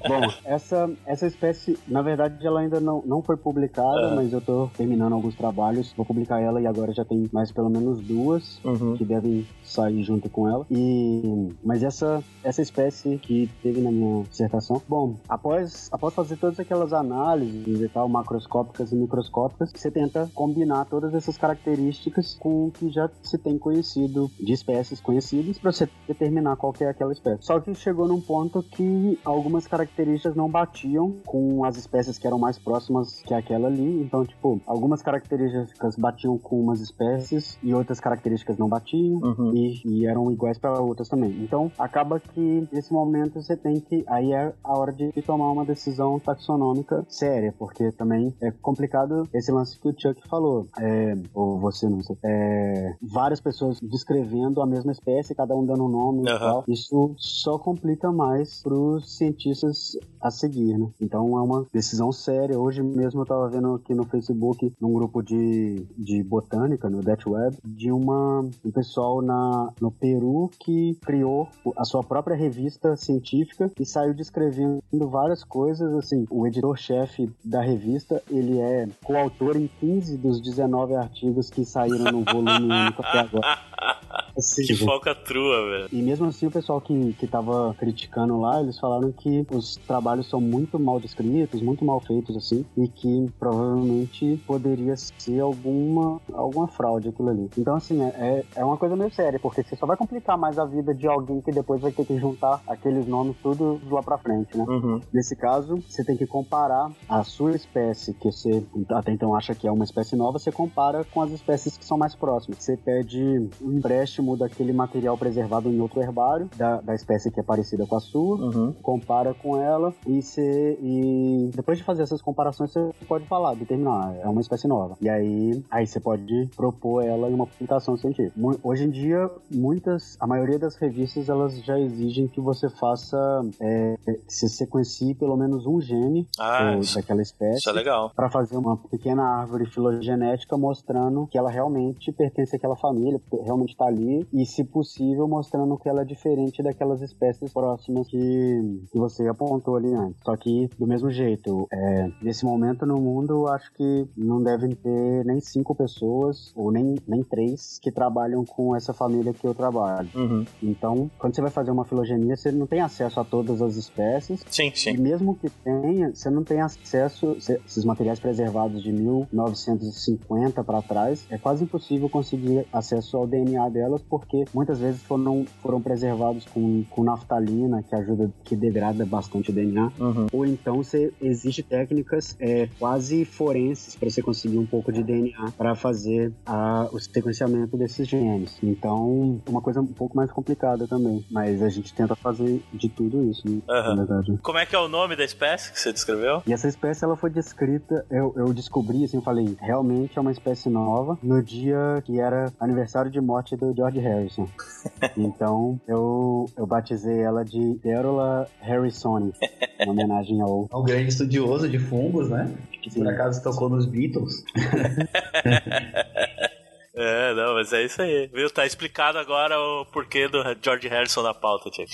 Bom, essa, essa espécie, na verdade, ela ainda não, não foi publicada, Ah. mas eu tô terminando alguns trabalhos. Vou publicar ela e agora já tem mais pelo menos duas Uhum. que devem sair junto com ela. E mas essa essa espécie que teve na minha dissertação, bom, após após fazer todas aquelas análises e tal, macroscópicas e microscópicas, você tenta combinar todas essas características com o que já se tem conhecido de espécies conhecidas para você determinar qual que é aquela espécie. Só que chegou num ponto que algumas características não batiam com as espécies que eram mais próximas que aquela ali. Então, tipo, algumas características batiam com umas espécies e outras características não batiam Uhum. e, e eram iguais para outras também. Então, acaba que nesse momento você tem que aí é a hora de tomar uma decisão taxonômica séria, porque também é complicado esse lance que o Chuck falou, é, ou você não sei, é, várias pessoas descrevendo a mesma espécie, cada um dando um nome e Aham. tal. Isso só complica mais para os cientistas a seguir, né? Então é uma decisão séria. Hoje mesmo eu tava vendo aqui no Facebook, num grupo de, de botânica, no Death Web, de uma, um pessoal na, no Peru que criou a sua própria revista científica e saiu descrevendo várias coisas, assim, o editor-chefe da revista, ele é coautor em 15 dos 19 artigos que saíram no volume único até agora. Assim, que foca trua, velho. E mesmo assim, o pessoal que, que tava criticando lá, eles falaram que os trabalhos são muito mal descritos, muito mal feitos, assim, e que provavelmente poderia ser alguma, alguma fraude aquilo ali. Então, assim, é, é uma coisa meio séria, porque você só vai complicar mais a vida de alguém que depois vai ter que juntar aqueles nomes tudo lá pra frente, né? Uhum. Nesse caso, você tem que comparar a sua espécie, que você até então acha que é uma espécie nova, você compara com as espécies que são mais próximas. Você pede um empréstimo daquele material preservado em outro herbário, da, da espécie que é parecida com a sua, uhum. compara com ela e você. E depois de fazer essas comparações, você pode falar, determinar, é uma espécie nova. E aí, aí você pode propor ela em uma publicação científica. Hoje em dia, muitas, a maioria das revistas elas já exigem que você faça, é, você sequencie pelo menos um gene ah, ou, daquela espécie. Isso é legal. Para fazer uma pequena árvore filogenética mostrando que ela realmente pertence àquela família, realmente está ali e, se possível, mostrando que ela é diferente daquelas espécies próximas que, que você apontou ali antes. Só que, do mesmo jeito, é, nesse momento no mundo, acho que não devem ter nem cinco pessoas, ou nem, nem três, que trabalham com essa família que eu trabalho. Uhum. Então, quando você vai fazer uma filogenia, você não tem acesso a todas as espécies. Sim, sim. E mesmo que tenha, você não tem acesso, esses materiais preservados de 1950 para trás, é quase impossível conseguir acesso ao DNA delas, porque muitas vezes foram, foram preservados com, com naftalina, que ajuda, que degrada bastante o DNA. Uhum. Ou então você, existe técnicas é, quase forenses para você conseguir um pouco de DNA para fazer a, o sequenciamento desses genes. Então, uma coisa um pouco mais complicada também. Mas a gente tenta fazer de tudo isso, né, Uhum. na verdade. Como é que é o nome da espécie que você descreveu? E essa espécie ela foi descrita, eu, eu descobri, assim, eu falei, realmente é uma espécie nova no dia que era aniversário de morte do George Harrison. então eu, eu batizei ela de Derola Harrisoni, em homenagem ao. É um grande estudioso de fungos, né? Que por acaso tocou nos Beatles. É, não, mas é isso aí. Viu? Tá explicado agora o porquê do George Harrison na pauta, Tchê.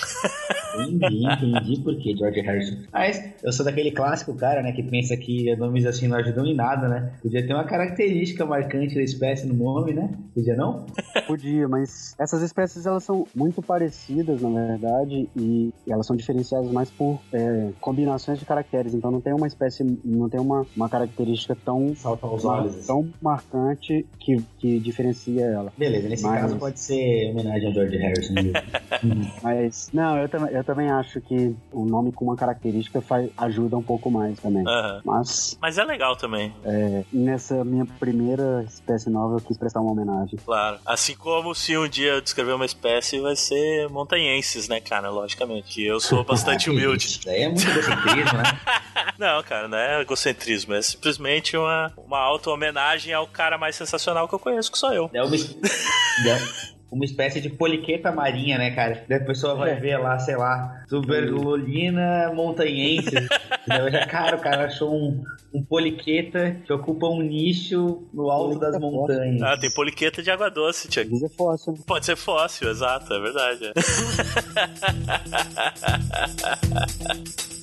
Entendi, entendi por que George Harrison. Mas eu sou daquele clássico cara, né, que pensa que nomes assim não ajudam em nada, né? Podia ter uma característica marcante da espécie no nome, né? Podia não? Podia, mas essas espécies elas são muito parecidas, na verdade, e elas são diferenciadas mais por é, combinações de caracteres. Então não tem uma espécie, não tem uma, uma característica tão Salta aos olhos. assim. tão marcante que, que diferencia ela. Beleza, nesse Mas- caso pode ser homenagem a George Harrison. Uhum. Mas, não, eu, tam eu também acho que o nome com uma característica faz, ajuda um pouco mais também. Mas, Mas é legal também, é, nessa minha primeira espécie nova, eu quis prestar uma homenagem. claro. Assim como se um dia eu descrever uma espécie, vai ser montanhenses, né, cara? Logicamente. Que eu sou bastante humilde. Isso daí é muito egocentrismo, né? Não, cara, não é egocentrismo. É simplesmente uma, uma auto-homenagem ao cara mais sensacional que eu conheço, sou eu. É uma, es- é uma espécie de poliqueta marinha, né, cara? Daí a pessoa vai ver lá, sei lá, Superlolina montanhense. Daí cara, o cara achou um, um poliqueta que ocupa um nicho no alto das Poliqueta montanhas. Ah, tem poliqueta de água doce, Tiago. vezes é fóssil. Pode ser fóssil, exato, é verdade. é.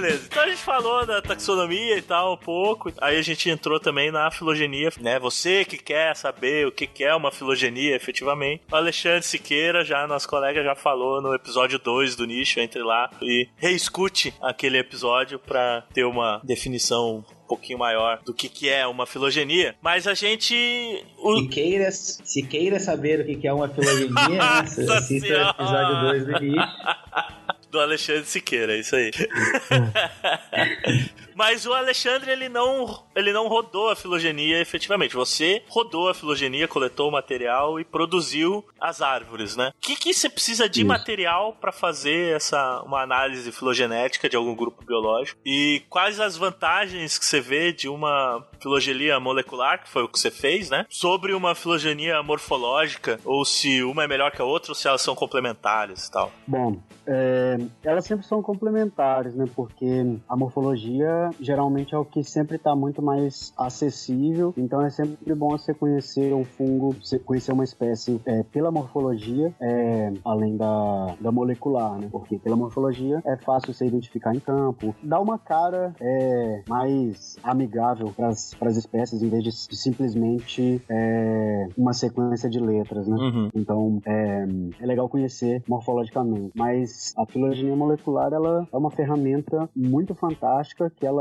Beleza, então a gente falou da taxonomia e tal um pouco, aí a gente entrou também na filogenia, né? Você que quer saber o que é uma filogenia efetivamente, o Alexandre Siqueira, já nosso colega, já falou no episódio 2 do nicho, entre lá e reescute aquele episódio pra ter uma definição um pouquinho maior do que que é uma filogenia, mas a gente... o- Se queira, se queira saber o que que é uma filogenia, assista o episódio 2 do nicho. do Alexandre Siqueira, é isso aí. Mas o Alexandre, ele não, ele não rodou a filogenia efetivamente. Você rodou a filogenia, coletou o material e produziu as árvores, né? O que, que você precisa de Isso. material para fazer essa uma análise filogenética de algum grupo biológico? E quais as vantagens que você vê de uma filogenia molecular, que foi o que você fez, né? Sobre uma filogenia morfológica, ou se uma é melhor que a outra, ou se elas são complementares e tal. Bom, é, elas sempre são complementares, né? Porque a morfologia geralmente é o que sempre está muito mais acessível, então é sempre bom você conhecer um fungo, conhecer uma espécie é, pela morfologia, é, além da, da molecular, né? Porque pela morfologia é fácil você identificar em campo, dá uma cara é, mais amigável para as espécies em vez de, de simplesmente é, uma sequência de letras, né? Uhum. Então é, é legal conhecer morfologicamente, mas a filogenia molecular ela é uma ferramenta muito fantástica que ela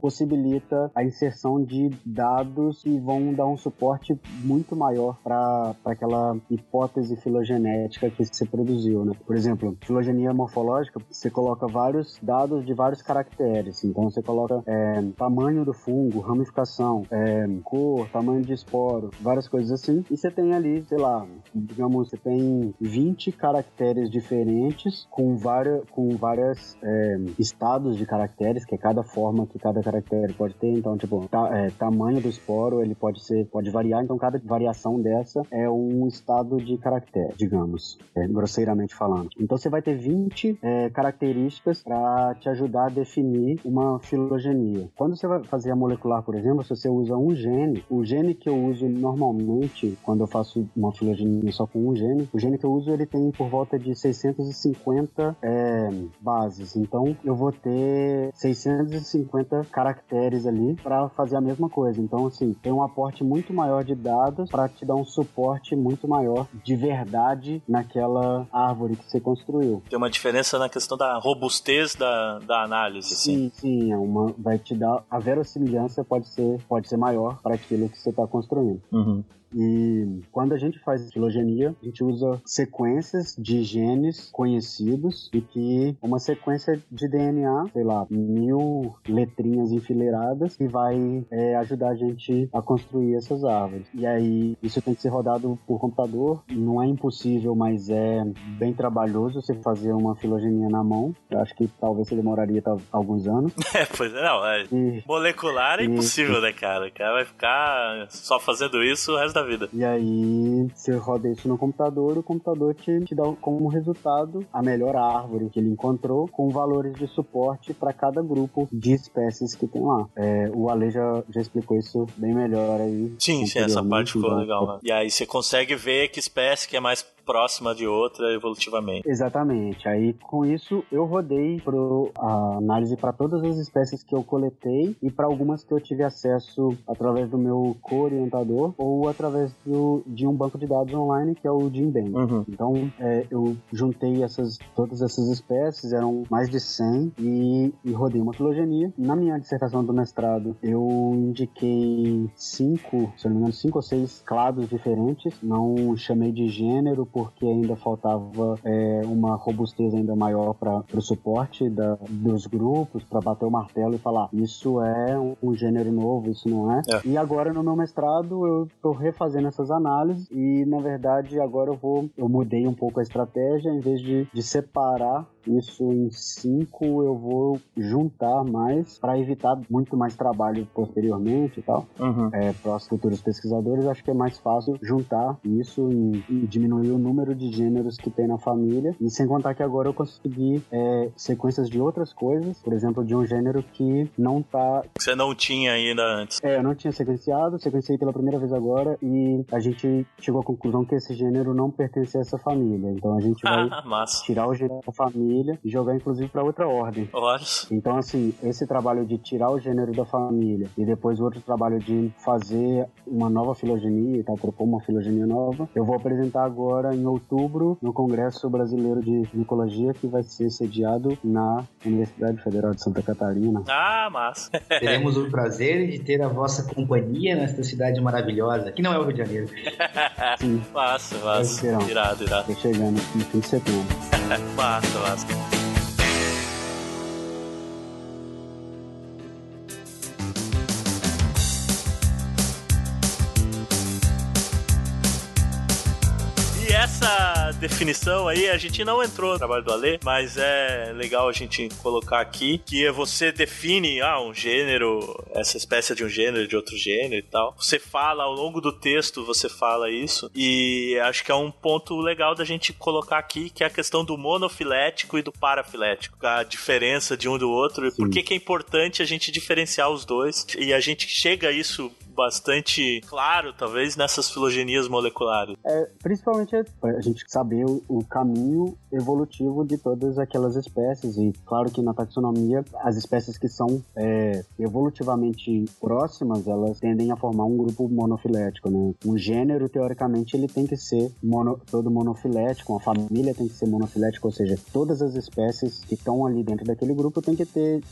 possibilita a inserção de dados que vão dar um suporte muito maior para aquela hipótese filogenética que você produziu, né? Por exemplo, filogenia morfológica, você coloca vários dados de vários caracteres. Então você coloca é, tamanho do fungo, ramificação, é, cor, tamanho de esporo, várias coisas assim. E você tem ali, sei lá, digamos, você tem 20 caracteres diferentes com várias, com várias é, estados de caracteres, que é cada forma que cada caractere pode ter. Então, tipo, ta, é, tamanho do esporo, ele pode ser, pode variar. Então, cada variação dessa é um estado de caractere, digamos, é, grosseiramente falando. Então, você vai ter 20 é, características para te ajudar a definir uma filogenia. Quando você vai fazer a molecular, por exemplo, se você usa um gene, o gene que eu uso normalmente, quando eu faço uma filogenia só com um gene, o gene que eu uso ele tem por volta de 650 é, bases. Então, eu vou ter 650 caracteres ali para fazer a mesma coisa. Então, assim, tem um aporte muito maior de dados para te dar um suporte muito maior de verdade naquela árvore que você construiu. Tem uma diferença na questão da robustez da, da análise, sim. Sim, sim, é uma, vai te dar a verossimilhança pode ser pode ser maior para aquilo que você está construindo. Uhum. E quando a gente faz filogenia, a gente usa sequências de genes conhecidos e que uma sequência de DNA, sei lá, mil letrinhas enfileiradas, que vai é, ajudar a gente a construir essas árvores. E aí, isso tem que ser rodado por computador. Não é impossível, mas é bem trabalhoso você fazer uma filogenia na mão. Eu acho que talvez você demoraria alguns anos. É, pois é, não. É, e, molecular é impossível, e, né, cara? O cara vai ficar só fazendo isso o resto da da vida. E aí, você roda isso no computador, o computador te, te dá como resultado a melhor árvore que ele encontrou, com valores de suporte para cada grupo de espécies que tem lá. É, o Ale já, já explicou isso bem melhor aí. Sim, sim, essa parte ficou legal. Né? E aí você consegue ver que espécie que é mais próxima de outra evolutivamente. Exatamente. Aí com isso eu rodei pro, a análise para todas as espécies que eu coletei e para algumas que eu tive acesso através do meu co-orientador ou através do, de um banco de dados online que é o Jinbang. Uhum. Então é, eu juntei essas todas essas espécies, eram mais de 100 e, e rodei uma filogenia. Na minha dissertação do mestrado eu indiquei cinco, se não me engano, cinco ou seis clados diferentes. Não chamei de gênero porque ainda faltava é, uma robustez ainda maior para o suporte da, dos grupos, para bater o martelo e falar isso é um, um gênero novo, isso não é. é. E agora no meu mestrado eu estou refazendo essas análises e na verdade agora eu vou, eu mudei um pouco a estratégia, em vez de, de separar isso em cinco eu vou juntar mais para evitar muito mais trabalho posteriormente e tal. Uhum. É, para os futuros pesquisadores, acho que é mais fácil juntar isso e, e, diminuir o número de gêneros que tem na família. E sem contar que agora eu consegui é, sequências de outras coisas, por exemplo, de um gênero que não tá. Você não tinha ainda antes. É, eu não tinha sequenciado, sequenciei pela primeira vez agora e a gente chegou à conclusão que esse gênero não pertence a essa família. Então a gente vai tirar o gênero da família família e jogar inclusive para outra ordem. Olha. Então, assim, esse trabalho de tirar o gênero da família e depois o outro trabalho de fazer uma nova filogenia, tá? propor uma filogenia nova, eu vou apresentar agora em outubro no Congresso Brasileiro de Micologia, que vai ser sediado na Universidade Federal de Santa Catarina. Ah, massa! Teremos o prazer de ter a vossa companhia nesta cidade maravilhosa, que não é o Rio de Janeiro. Sim. Massa, massa. Irado, irado. Tô chegando no fim de setembro. massa, massa. Definição aí, a gente não entrou no trabalho do Alê, mas é legal a gente colocar aqui que você define ah, um gênero, essa espécie de um gênero, de outro gênero e tal. Você fala ao longo do texto, você fala isso. E acho que é um ponto legal da gente colocar aqui, que é a questão do monofilético e do parafilético. A diferença de um do outro. E por que, que é importante a gente diferenciar os dois. E a gente chega a isso bastante claro, talvez, nessas filogenias moleculares. É, principalmente a gente saber o, o, caminho evolutivo de todas aquelas espécies. E claro que na taxonomia, as espécies que são é, evolutivamente próximas, elas tendem a formar um grupo monofilético, né? Um gênero, teoricamente, ele tem que ser mono, todo monofilético, uma família tem que ser monofilética, ou seja, todas as espécies que estão ali dentro daquele grupo tem que ter,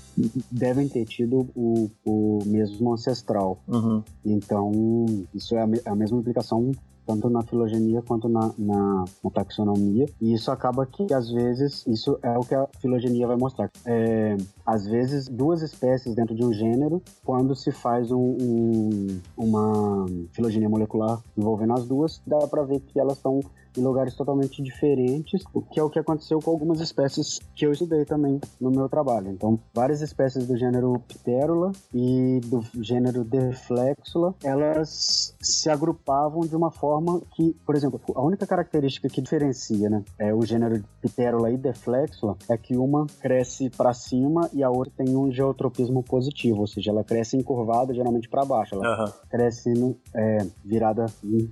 devem ter tido o, o mesmo ancestral. Uhum. Então, isso é a, me a mesma implicação tanto na filogenia quanto na, na, na, taxonomia. E isso acaba que, às vezes, isso é o que a filogenia vai mostrar. É, às vezes, duas espécies dentro de um gênero, quando se faz um, um, uma filogenia molecular envolvendo as duas, dá para ver que elas estão em lugares totalmente diferentes, o que é o que aconteceu com algumas espécies que eu estudei também no meu trabalho. Então, várias espécies do gênero Pterula e do gênero Deflexula, elas se agrupavam de uma forma que, por exemplo, a única característica que diferencia né, é o gênero Pterula e Deflexula é que uma cresce para cima e a outra tem um geotropismo positivo, ou seja, ela cresce encurvada geralmente para baixo, ela uhum. cresce é, virada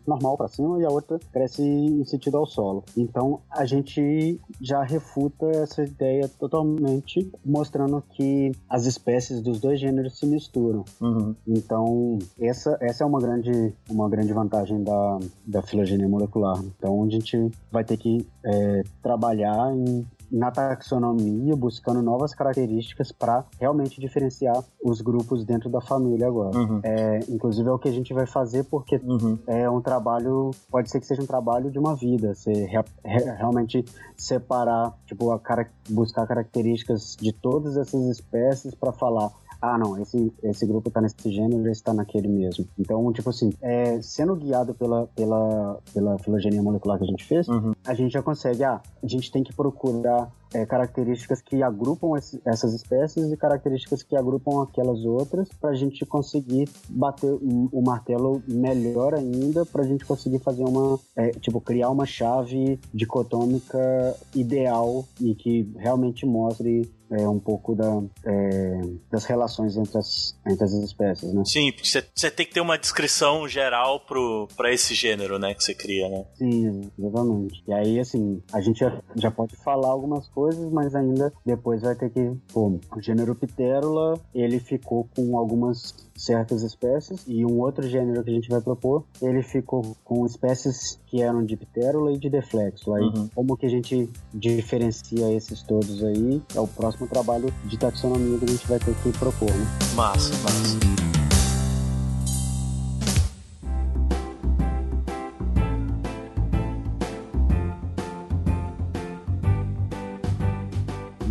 normal para cima e a outra cresce em sentido ao solo. Então a gente já refuta essa ideia totalmente, mostrando que as espécies dos dois gêneros se misturam. Uhum. Então essa, essa é uma grande, uma grande vantagem da, da filogenia molecular. Então a gente vai ter que é, trabalhar em na taxonomia, buscando novas características para realmente diferenciar os grupos dentro da família agora. Uhum. É, inclusive é o que a gente vai fazer porque uhum. é um trabalho, pode ser que seja um trabalho de uma vida, você re, re, realmente separar, tipo, a cara, buscar características de todas essas espécies para falar ah, não, esse, esse grupo tá nesse gênero, esse tá naquele mesmo. Então, tipo assim, é, sendo guiado pela, pela, pela filogenia molecular que a gente fez, uhum. a gente já consegue, ah, a gente tem que procurar é, características que agrupam esse, essas espécies e características que agrupam aquelas outras para a gente conseguir bater o, o, martelo melhor ainda para a gente conseguir fazer uma é, tipo criar uma chave dicotômica ideal e que realmente mostre é, um pouco da, é, das relações entre as, entre as espécies, né? Sim, porque você tem que ter uma descrição geral para esse gênero, né, que você cria, né? Sim, exatamente. E aí, assim, a gente já, já pode falar algumas coisas, mas ainda depois vai ter que, pô, o gênero Pterula, ele ficou com algumas certas espécies e um outro gênero que a gente vai propor, ele ficou com espécies que eram de Pterula e de Deflexo. Aí, uhum. como que a gente diferencia esses todos aí, é o próximo trabalho de taxonomia que a gente vai ter que propor, né? Massa, massa.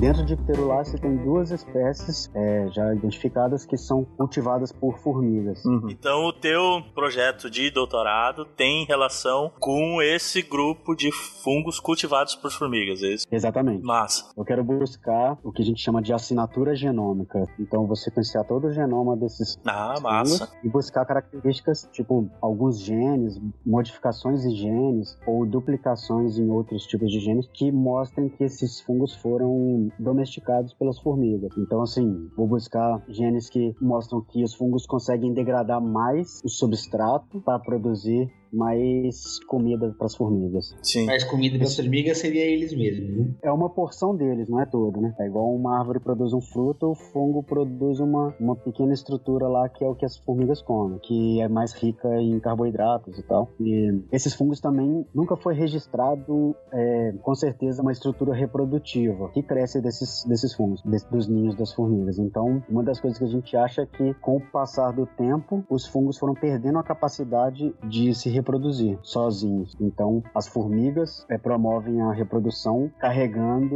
Dentro de Pterolácea tem duas espécies é, já identificadas que são cultivadas por formigas. Uhum. Então o teu projeto de doutorado tem relação com esse grupo de fungos cultivados por formigas, é isso? Exatamente. Massa. Eu quero buscar o que a gente chama de assinatura genômica. Então você conhecer todo o genoma desses ah, massa. e buscar características, tipo alguns genes, modificações em genes ou duplicações em outros tipos de genes que mostrem que esses fungos foram domesticados pelas formigas. Então, assim, vou buscar genes que mostram que os fungos conseguem degradar mais o substrato para produzir mais comida para as formigas. Sim. Mais comida para as formigas seria eles mesmos, né? É uma porção deles, não é todo, né? É igual uma árvore produz um fruto, o fungo produz uma, uma pequena estrutura lá que é o que as formigas comem, que é mais rica em carboidratos e tal. E esses fungos também nunca foi registrado, é, com certeza, uma estrutura reprodutiva que cresce desses, desses fungos, desse, dos ninhos das formigas. Então, uma das coisas que a gente acha é que, com o passar do tempo, os fungos foram perdendo a capacidade de se reproduzir reproduzir sozinhos. Então, as formigas é, promovem a reprodução carregando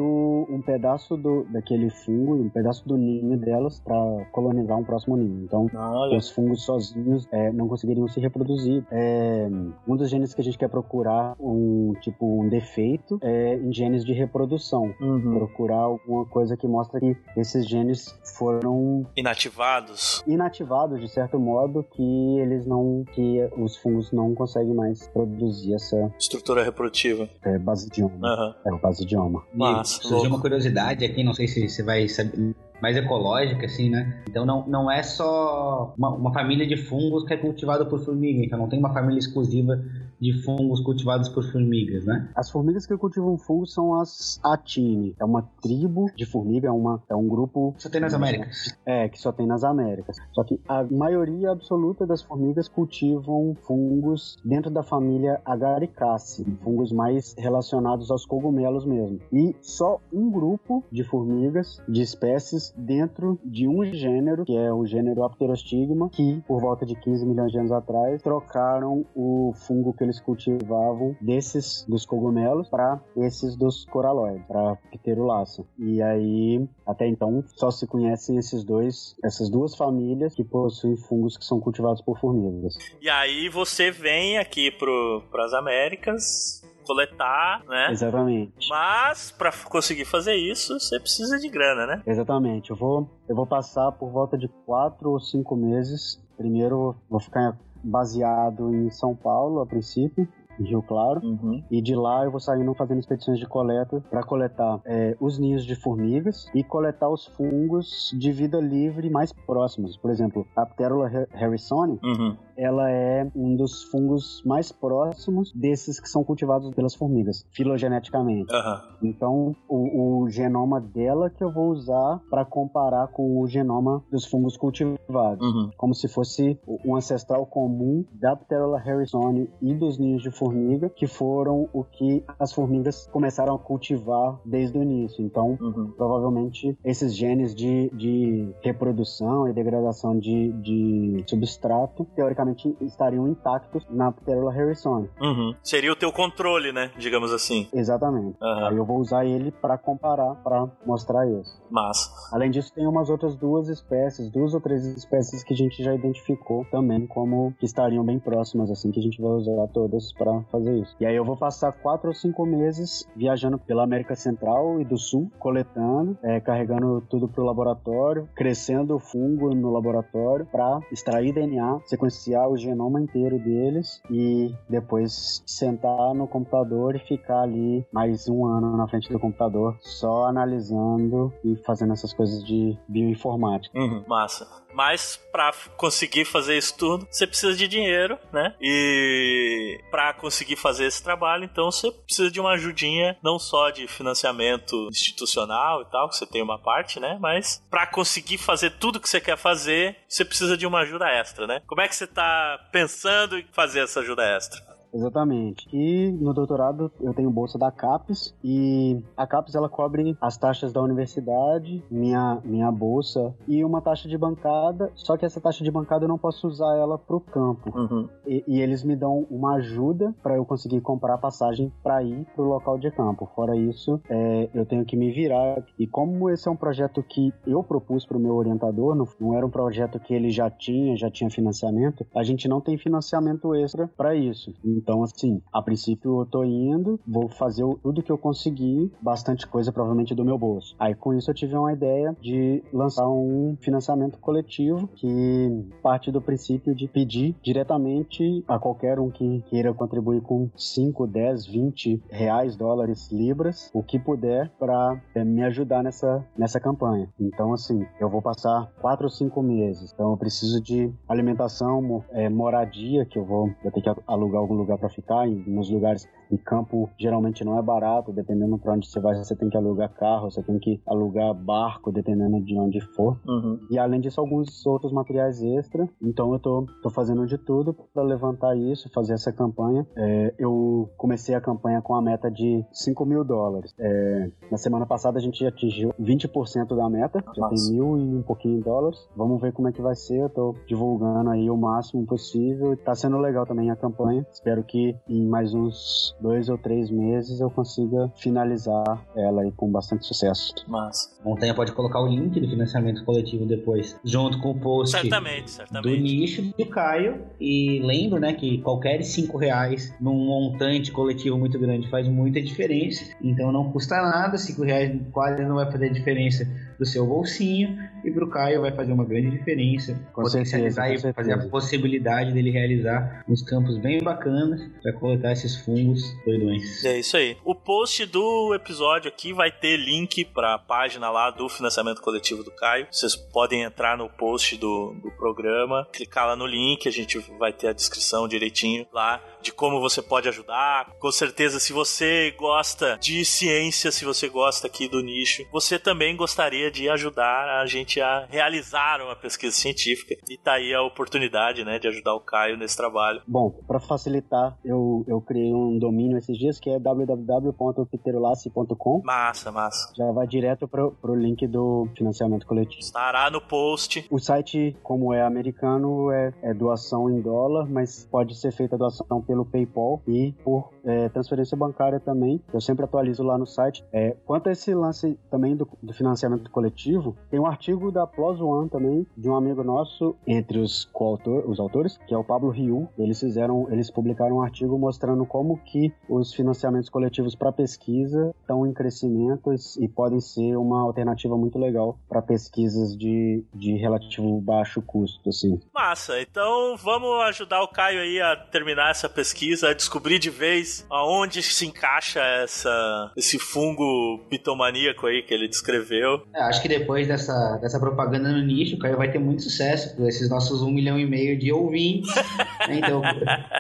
um pedaço do, daquele fungo, um pedaço do ninho delas para colonizar um próximo ninho. Então, Olha. os fungos sozinhos é, não conseguiriam se reproduzir. É, um dos genes que a gente quer procurar um tipo um defeito é em genes de reprodução. Uhum. Procurar alguma coisa que mostra que esses genes foram inativados. Inativados de certo modo que eles não que os fungos não conseguem mais produzir essa estrutura reprodutiva. É basidioma. Uhum. É o basidioma. Mas, surgiu uma curiosidade aqui, não sei se você vai saber mais ecológica, assim, né? Então não, não é só uma, uma família de fungos que é cultivada por formiga, então não tem uma família exclusiva de fungos cultivados por formigas, né? As formigas que cultivam fungos são as Atini. É uma tribo de formiga, é, uma, é um grupo. Só tem nas Américas. É, que só tem nas Américas. Só que a maioria absoluta das formigas cultivam fungos dentro da família Agaricaceae, fungos mais relacionados aos cogumelos mesmo. E só um grupo de formigas, de espécies, dentro de um gênero, que é o gênero Apterostigma, que por volta de 15 milhões de anos atrás trocaram o fungo que eles cultivavam desses dos cogumelos para esses dos coralóides, para pterolácea. E aí, até então, só se conhecem esses dois, essas duas famílias que possuem fungos que são cultivados por formigas. E aí você vem aqui para as Américas coletar, né? Exatamente. Mas para conseguir fazer isso, você precisa de grana, né? Exatamente. Eu vou, eu vou passar por volta de quatro ou cinco meses. Primeiro, vou ficar baseado em São Paulo a princípio. Rio Claro, uhum. e de lá eu vou saindo fazendo expedições de coleta para coletar é, os ninhos de formigas e coletar os fungos de vida livre mais próximos. Por exemplo, a Pterola harrisoni, uhum ela é um dos fungos mais próximos desses que são cultivados pelas formigas, filogeneticamente. Uhum. Então, o, o, genoma dela que eu vou usar para comparar com o genoma dos fungos cultivados, uhum. como se fosse um ancestral comum da Pterola harrisoni e dos ninhos de formiga, que foram o que as formigas começaram a cultivar desde o início. Então, uhum. provavelmente esses genes de, de reprodução e degradação de, de substrato, teoricamente estariam intactos na Pterola harrisoni. Uhum. Seria o teu controle, né? Digamos assim. Exatamente. Uhum. Aí eu vou usar ele para comparar, para mostrar isso. Mas. Além disso, tem umas outras duas espécies, duas ou três espécies que a gente já identificou também como que estariam bem próximas, assim, que a gente vai usar todas para fazer isso. E aí eu vou passar quatro ou cinco meses viajando pela América Central e do Sul, coletando, é, carregando tudo pro laboratório, crescendo o fungo no laboratório para extrair DNA, sequenciar o genoma inteiro deles e depois sentar no computador e ficar ali mais um ano na frente do computador só analisando e fazendo essas coisas de bioinformática. Uhum, massa. Mas para conseguir fazer isso tudo, você precisa de dinheiro, né? E para conseguir fazer esse trabalho, então você precisa de uma ajudinha, não só de financiamento institucional e tal, que você tem uma parte, né? Mas para conseguir fazer tudo que você quer fazer, você precisa de uma ajuda extra, né? Como é que você tá pensando em fazer essa ajuda extra? Exatamente. E no doutorado eu tenho bolsa da CAPES e a CAPES ela cobre as taxas da universidade, minha, minha bolsa e uma taxa de bancada, só que essa taxa de bancada eu não posso usar ela pro campo. Uhum. E, e, eles me dão uma ajuda para eu conseguir comprar passagem para ir pro local de campo. Fora isso, é, eu tenho que me virar. E como esse é um projeto que eu propus pro meu orientador, não, não era um projeto que ele já tinha, já tinha financiamento, a gente não tem financiamento extra para isso. Então, assim, a princípio eu tô indo, vou fazer tudo que eu conseguir, bastante coisa provavelmente do meu bolso. Aí com isso eu tive uma ideia de lançar um financiamento coletivo que parte do princípio de pedir diretamente a qualquer um que queira contribuir com 5, 10, 20 reais, dólares, libras, o que puder para é, me ajudar nessa, nessa campanha. Então, assim, eu vou passar 4 ou 5 meses. Então eu preciso de alimentação, é, moradia, que eu vou, vou ter que alugar algum lugar lugar para ficar, em, nos lugares E campo geralmente não é barato, dependendo para onde você vai, você tem que alugar carro, você tem que alugar barco, dependendo de onde for. Uhum. E além disso, alguns outros materiais extra. Então eu tô, tô fazendo de tudo para levantar isso, fazer essa campanha. É, eu comecei a campanha com a meta de 5 mil dólares. É, na semana passada a gente atingiu 20% da meta, já Nossa. tem mil e um pouquinho de dólares. Vamos ver como é que vai ser. Eu tô divulgando aí o máximo possível. Tá sendo legal também a campanha. Espero que em mais uns dois ou três meses eu consiga finalizar ela aí com bastante sucesso. Massa. Montanha pode colocar o link do financiamento coletivo depois, junto com o post Certamente, do certamente. nicho do Caio. E lembro, né, que qualquer 5 reais num montante coletivo muito grande faz muita diferença. Então não custa nada, 5 reais quase não vai fazer diferença pro seu bolsinho. E pro Caio vai fazer uma grande diferença. Com potencializar certeza, e fazer a possibilidade dele realizar uns campos bem bacanas para coletar esses fungos doidões. É isso aí. O post do episódio aqui vai ter link pra página lá do financiamento coletivo do Caio. Vocês podem entrar no post do, do programa, clicar lá no link, a gente vai ter a descrição direitinho lá de como você pode ajudar. Com certeza, se você gosta de ciência, se você gosta aqui do nicho, você também gostaria de ajudar a gente a realizar uma pesquisa científica. E tá aí a oportunidade, né, de ajudar o Caio nesse trabalho. Bom, para facilitar, eu, eu criei um domínio esses dias que é www.pterolace.com. Massa, massa. Já vai direto pro, pro link do financiamento coletivo. Estará no post. O site, como é americano, é, é doação em dólar, mas pode ser feita doação pelo PayPal e por é, transferência bancária também. Eu sempre atualizo lá no site. É, quanto a esse lance também do, do financiamento coletivo, tem um artigo da Plus One também, de um amigo nosso, entre os, coautor, os autores, que é o Pablo Riu. Eles fizeram, eles publicaram um artigo mostrando como que os financiamentos coletivos para pesquisa estão em crescimento e, e podem ser uma alternativa muito legal para pesquisas de, de relativo baixo custo, assim. Massa, então vamos ajudar o Caio aí a terminar essa pesquisa, a descobrir de vez aonde se encaixa essa, esse fungo pitomaníaco aí que ele descreveu. É, acho que depois dessa, dessa propaganda no nicho, o Caio vai ter muito sucesso com esses nossos um milhão e meio de ouvintes. né? Então,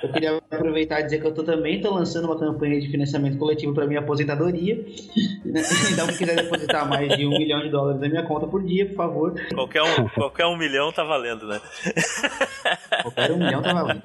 eu queria aproveitar e dizer que eu tô, também tô lançando uma campanha de financiamento coletivo para minha aposentadoria. Então, quem quiser depositar mais de um milhão de dólares na minha conta por dia, por favor, Qualquer um, qualquer um milhão tá valendo, né? qualquer um milhão tá valendo.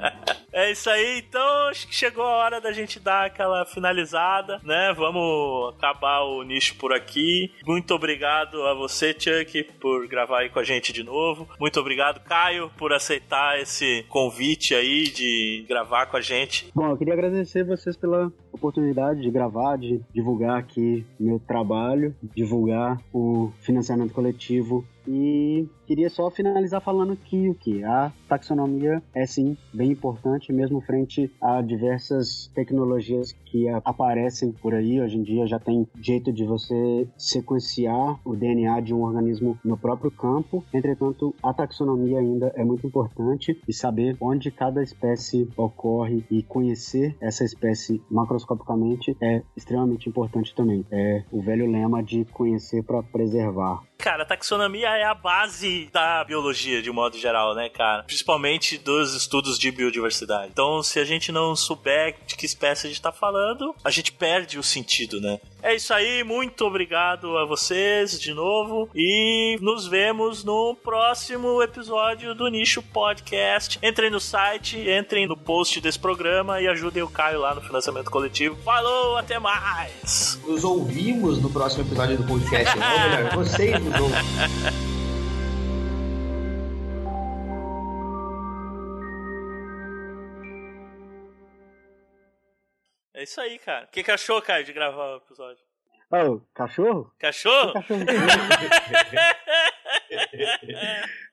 É isso aí, então acho que chegou a hora da gente dar aquela finalizada, né? Vamos acabar o nicho por aqui. Muito obrigado a você, Chuck, por gravar aí com a gente de novo. Muito obrigado, Caio, por aceitar esse convite aí de gravar com a gente. Bom, eu queria agradecer vocês pela oportunidade de gravar, de divulgar aqui meu trabalho, divulgar o financiamento coletivo e queria só finalizar falando que o que a taxonomia é sim bem importante mesmo frente a diversas tecnologias que aparecem por aí. Hoje em dia já tem jeito de você sequenciar o DNA de um organismo no próprio campo. Entretanto a taxonomia ainda é muito importante e saber onde cada espécie ocorre e conhecer essa espécie macroscopicamente é extremamente importante também. É o velho lema de conhecer para preservar Cara, a taxonomia é a base da biologia, de modo geral, né, cara? Principalmente dos estudos de biodiversidade. Então, se a gente não souber de que espécie a gente tá falando, a gente perde o sentido, né? É isso aí, muito obrigado a vocês de novo e nos vemos no próximo episódio do Nicho Podcast. Entrem no site, entrem no post desse programa e ajudem o Caio lá no financiamento coletivo. Falou, até mais! Nos ouvimos no próximo episódio do podcast. Ou melhor, vocês nos É isso aí, cara. O que, que achou, Caio, de gravar o episódio? oh, cachorro? Cachorro? Cachorro.